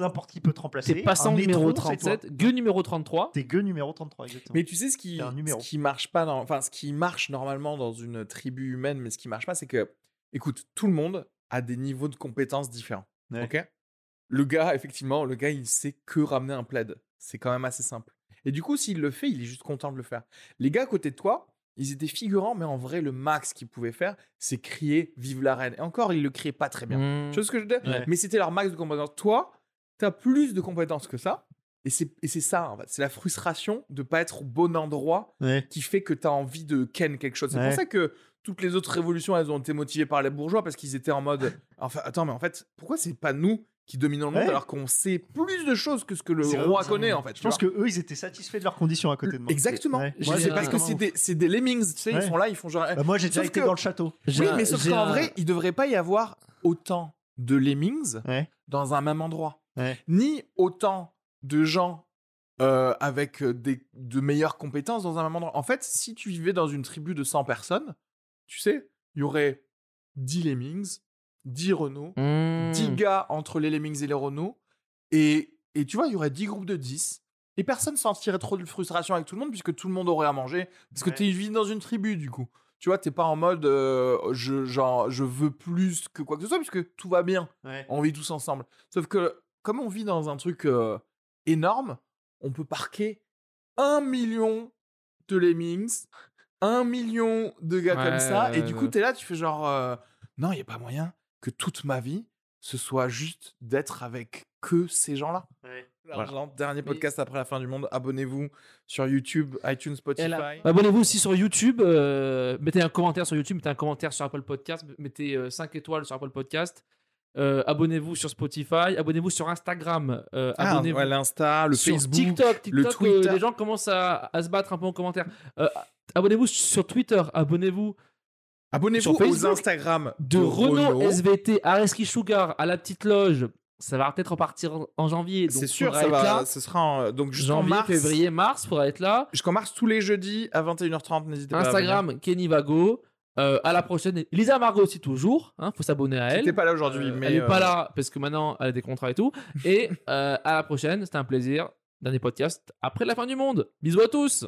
N'importe qui peut te remplacer. T'es passant numéro étron, c'est toi. 37, gueux numéro 33. T'es gueux numéro 33, exactement. Mais tu sais ce qui, C'est un numéro. ce qui marche pas dans, enfin ce qui marche normalement dans une tribu humaine, mais ce qui marche pas, c'est que, écoute, tout le monde a des niveaux de compétences différents. Ouais. Ok? Le gars, effectivement, le gars, il sait que ramener un plaid. C'est quand même assez simple. Et du coup, s'il le fait, il est juste content de le faire. Les gars à côté de toi, ils étaient figurants, mais en vrai, le max qu'ils pouvaient faire, c'est crier "Vive la reine". Et encore, ils le criaient pas très bien. Mmh. Tu vois ce que je veux dire? Ouais. Mais c'était leur max de compétences. Toi, tu as plus de compétences que ça. Et c'est ça, en fait. C'est la frustration de pas être au bon endroit Ouais. qui fait que tu as envie de ken quelque chose. C'est Ouais. pour ça que toutes les autres révolutions, elles ont été motivées par les bourgeois parce qu'ils étaient en mode enfin, attends, mais en fait, pourquoi c'est pas nous qui dominons le monde Ouais. alors qu'on sait plus de choses que ce que le roi vrai, connaît en fait Je pense que eux, ils étaient satisfaits de leurs conditions à côté de moi. Exactement. Ouais. J'ai Moi, c'est un- parce que c'est des, c'est des lemmings, tu sais, Ouais. ils sont là, ils font genre. Bah, moi, j'ai déjà été que- dans le château. J'ai Oui, un- mais sauf qu'en un- vrai, il devrait pas y avoir autant de lemmings Ouais. dans un même endroit. Ouais. Ni autant de gens euh, avec euh, des, de meilleures compétences dans un même endroit. En fait, si tu vivais dans une tribu de 100 personnes, tu sais, il y aurait 10 Lemmings, 10 Renault, Hmm. 10 gars entre les Lemmings et les Renault, et, et tu vois, il y aurait 10 groupes de 10, et personne sentirait trop de frustration avec tout le monde, puisque tout le monde aurait à manger, parce que Ouais. tu vis dans une tribu, du coup. Tu vois, t'es pas en mode, euh, je, genre, je veux plus que quoi que ce soit, puisque tout va bien Ouais. on vit tous ensemble. Sauf que, comme on vit dans un truc euh, énorme, on peut parquer un million de lemmings, un million de gars Ouais, comme ça, et du coup, t'es là, tu fais genre, euh, non, il n'y a pas moyen que toute ma vie, ce soit juste d'être avec que ces gens-là. Ouais. L'argent, dernier Mais- podcast après la fin du monde. Abonnez-vous sur YouTube, iTunes, Spotify. Là- Abonnez-vous aussi sur YouTube. euh, mettez un commentaire sur YouTube, mettez un commentaire sur Apple Podcast, mettez 5 étoiles sur Apple Podcast. euh, abonnez-vous sur Spotify, abonnez-vous sur Instagram, euh, Ah, abonnez-vous ouais, l'Insta, le sur Facebook. TikTok, le TikTok, euh, Twitter. les gens commencent à, à se battre un peu en commentaire. Euh, abonnez-vous sur Twitter, abonnez-vous Abonnez-vous sur aux Facebook, Instagram de Renault, SVT, Areski Sugar à la petite loge. Ça va peut-être repartir en- janvier. C'est sûr, ça être va. là. Ce sera en- donc jusqu'en Janvier, mars. février, mars, faudra être là. Jusqu'en mars, tous les jeudis à 21h30, n'hésitez pas. à. Instagram, Kenny Vago. Euh, à la prochaine. Lisa Margot aussi toujours. Hein, faut s'abonner à elle. T'étais pas là aujourd'hui, Euh, mais. elle est euh, pas là parce que maintenant elle a des contrats et tout. Et [laughs] euh, à la prochaine. C'était un plaisir. Dernier podcast après la fin du monde. Bisous à tous.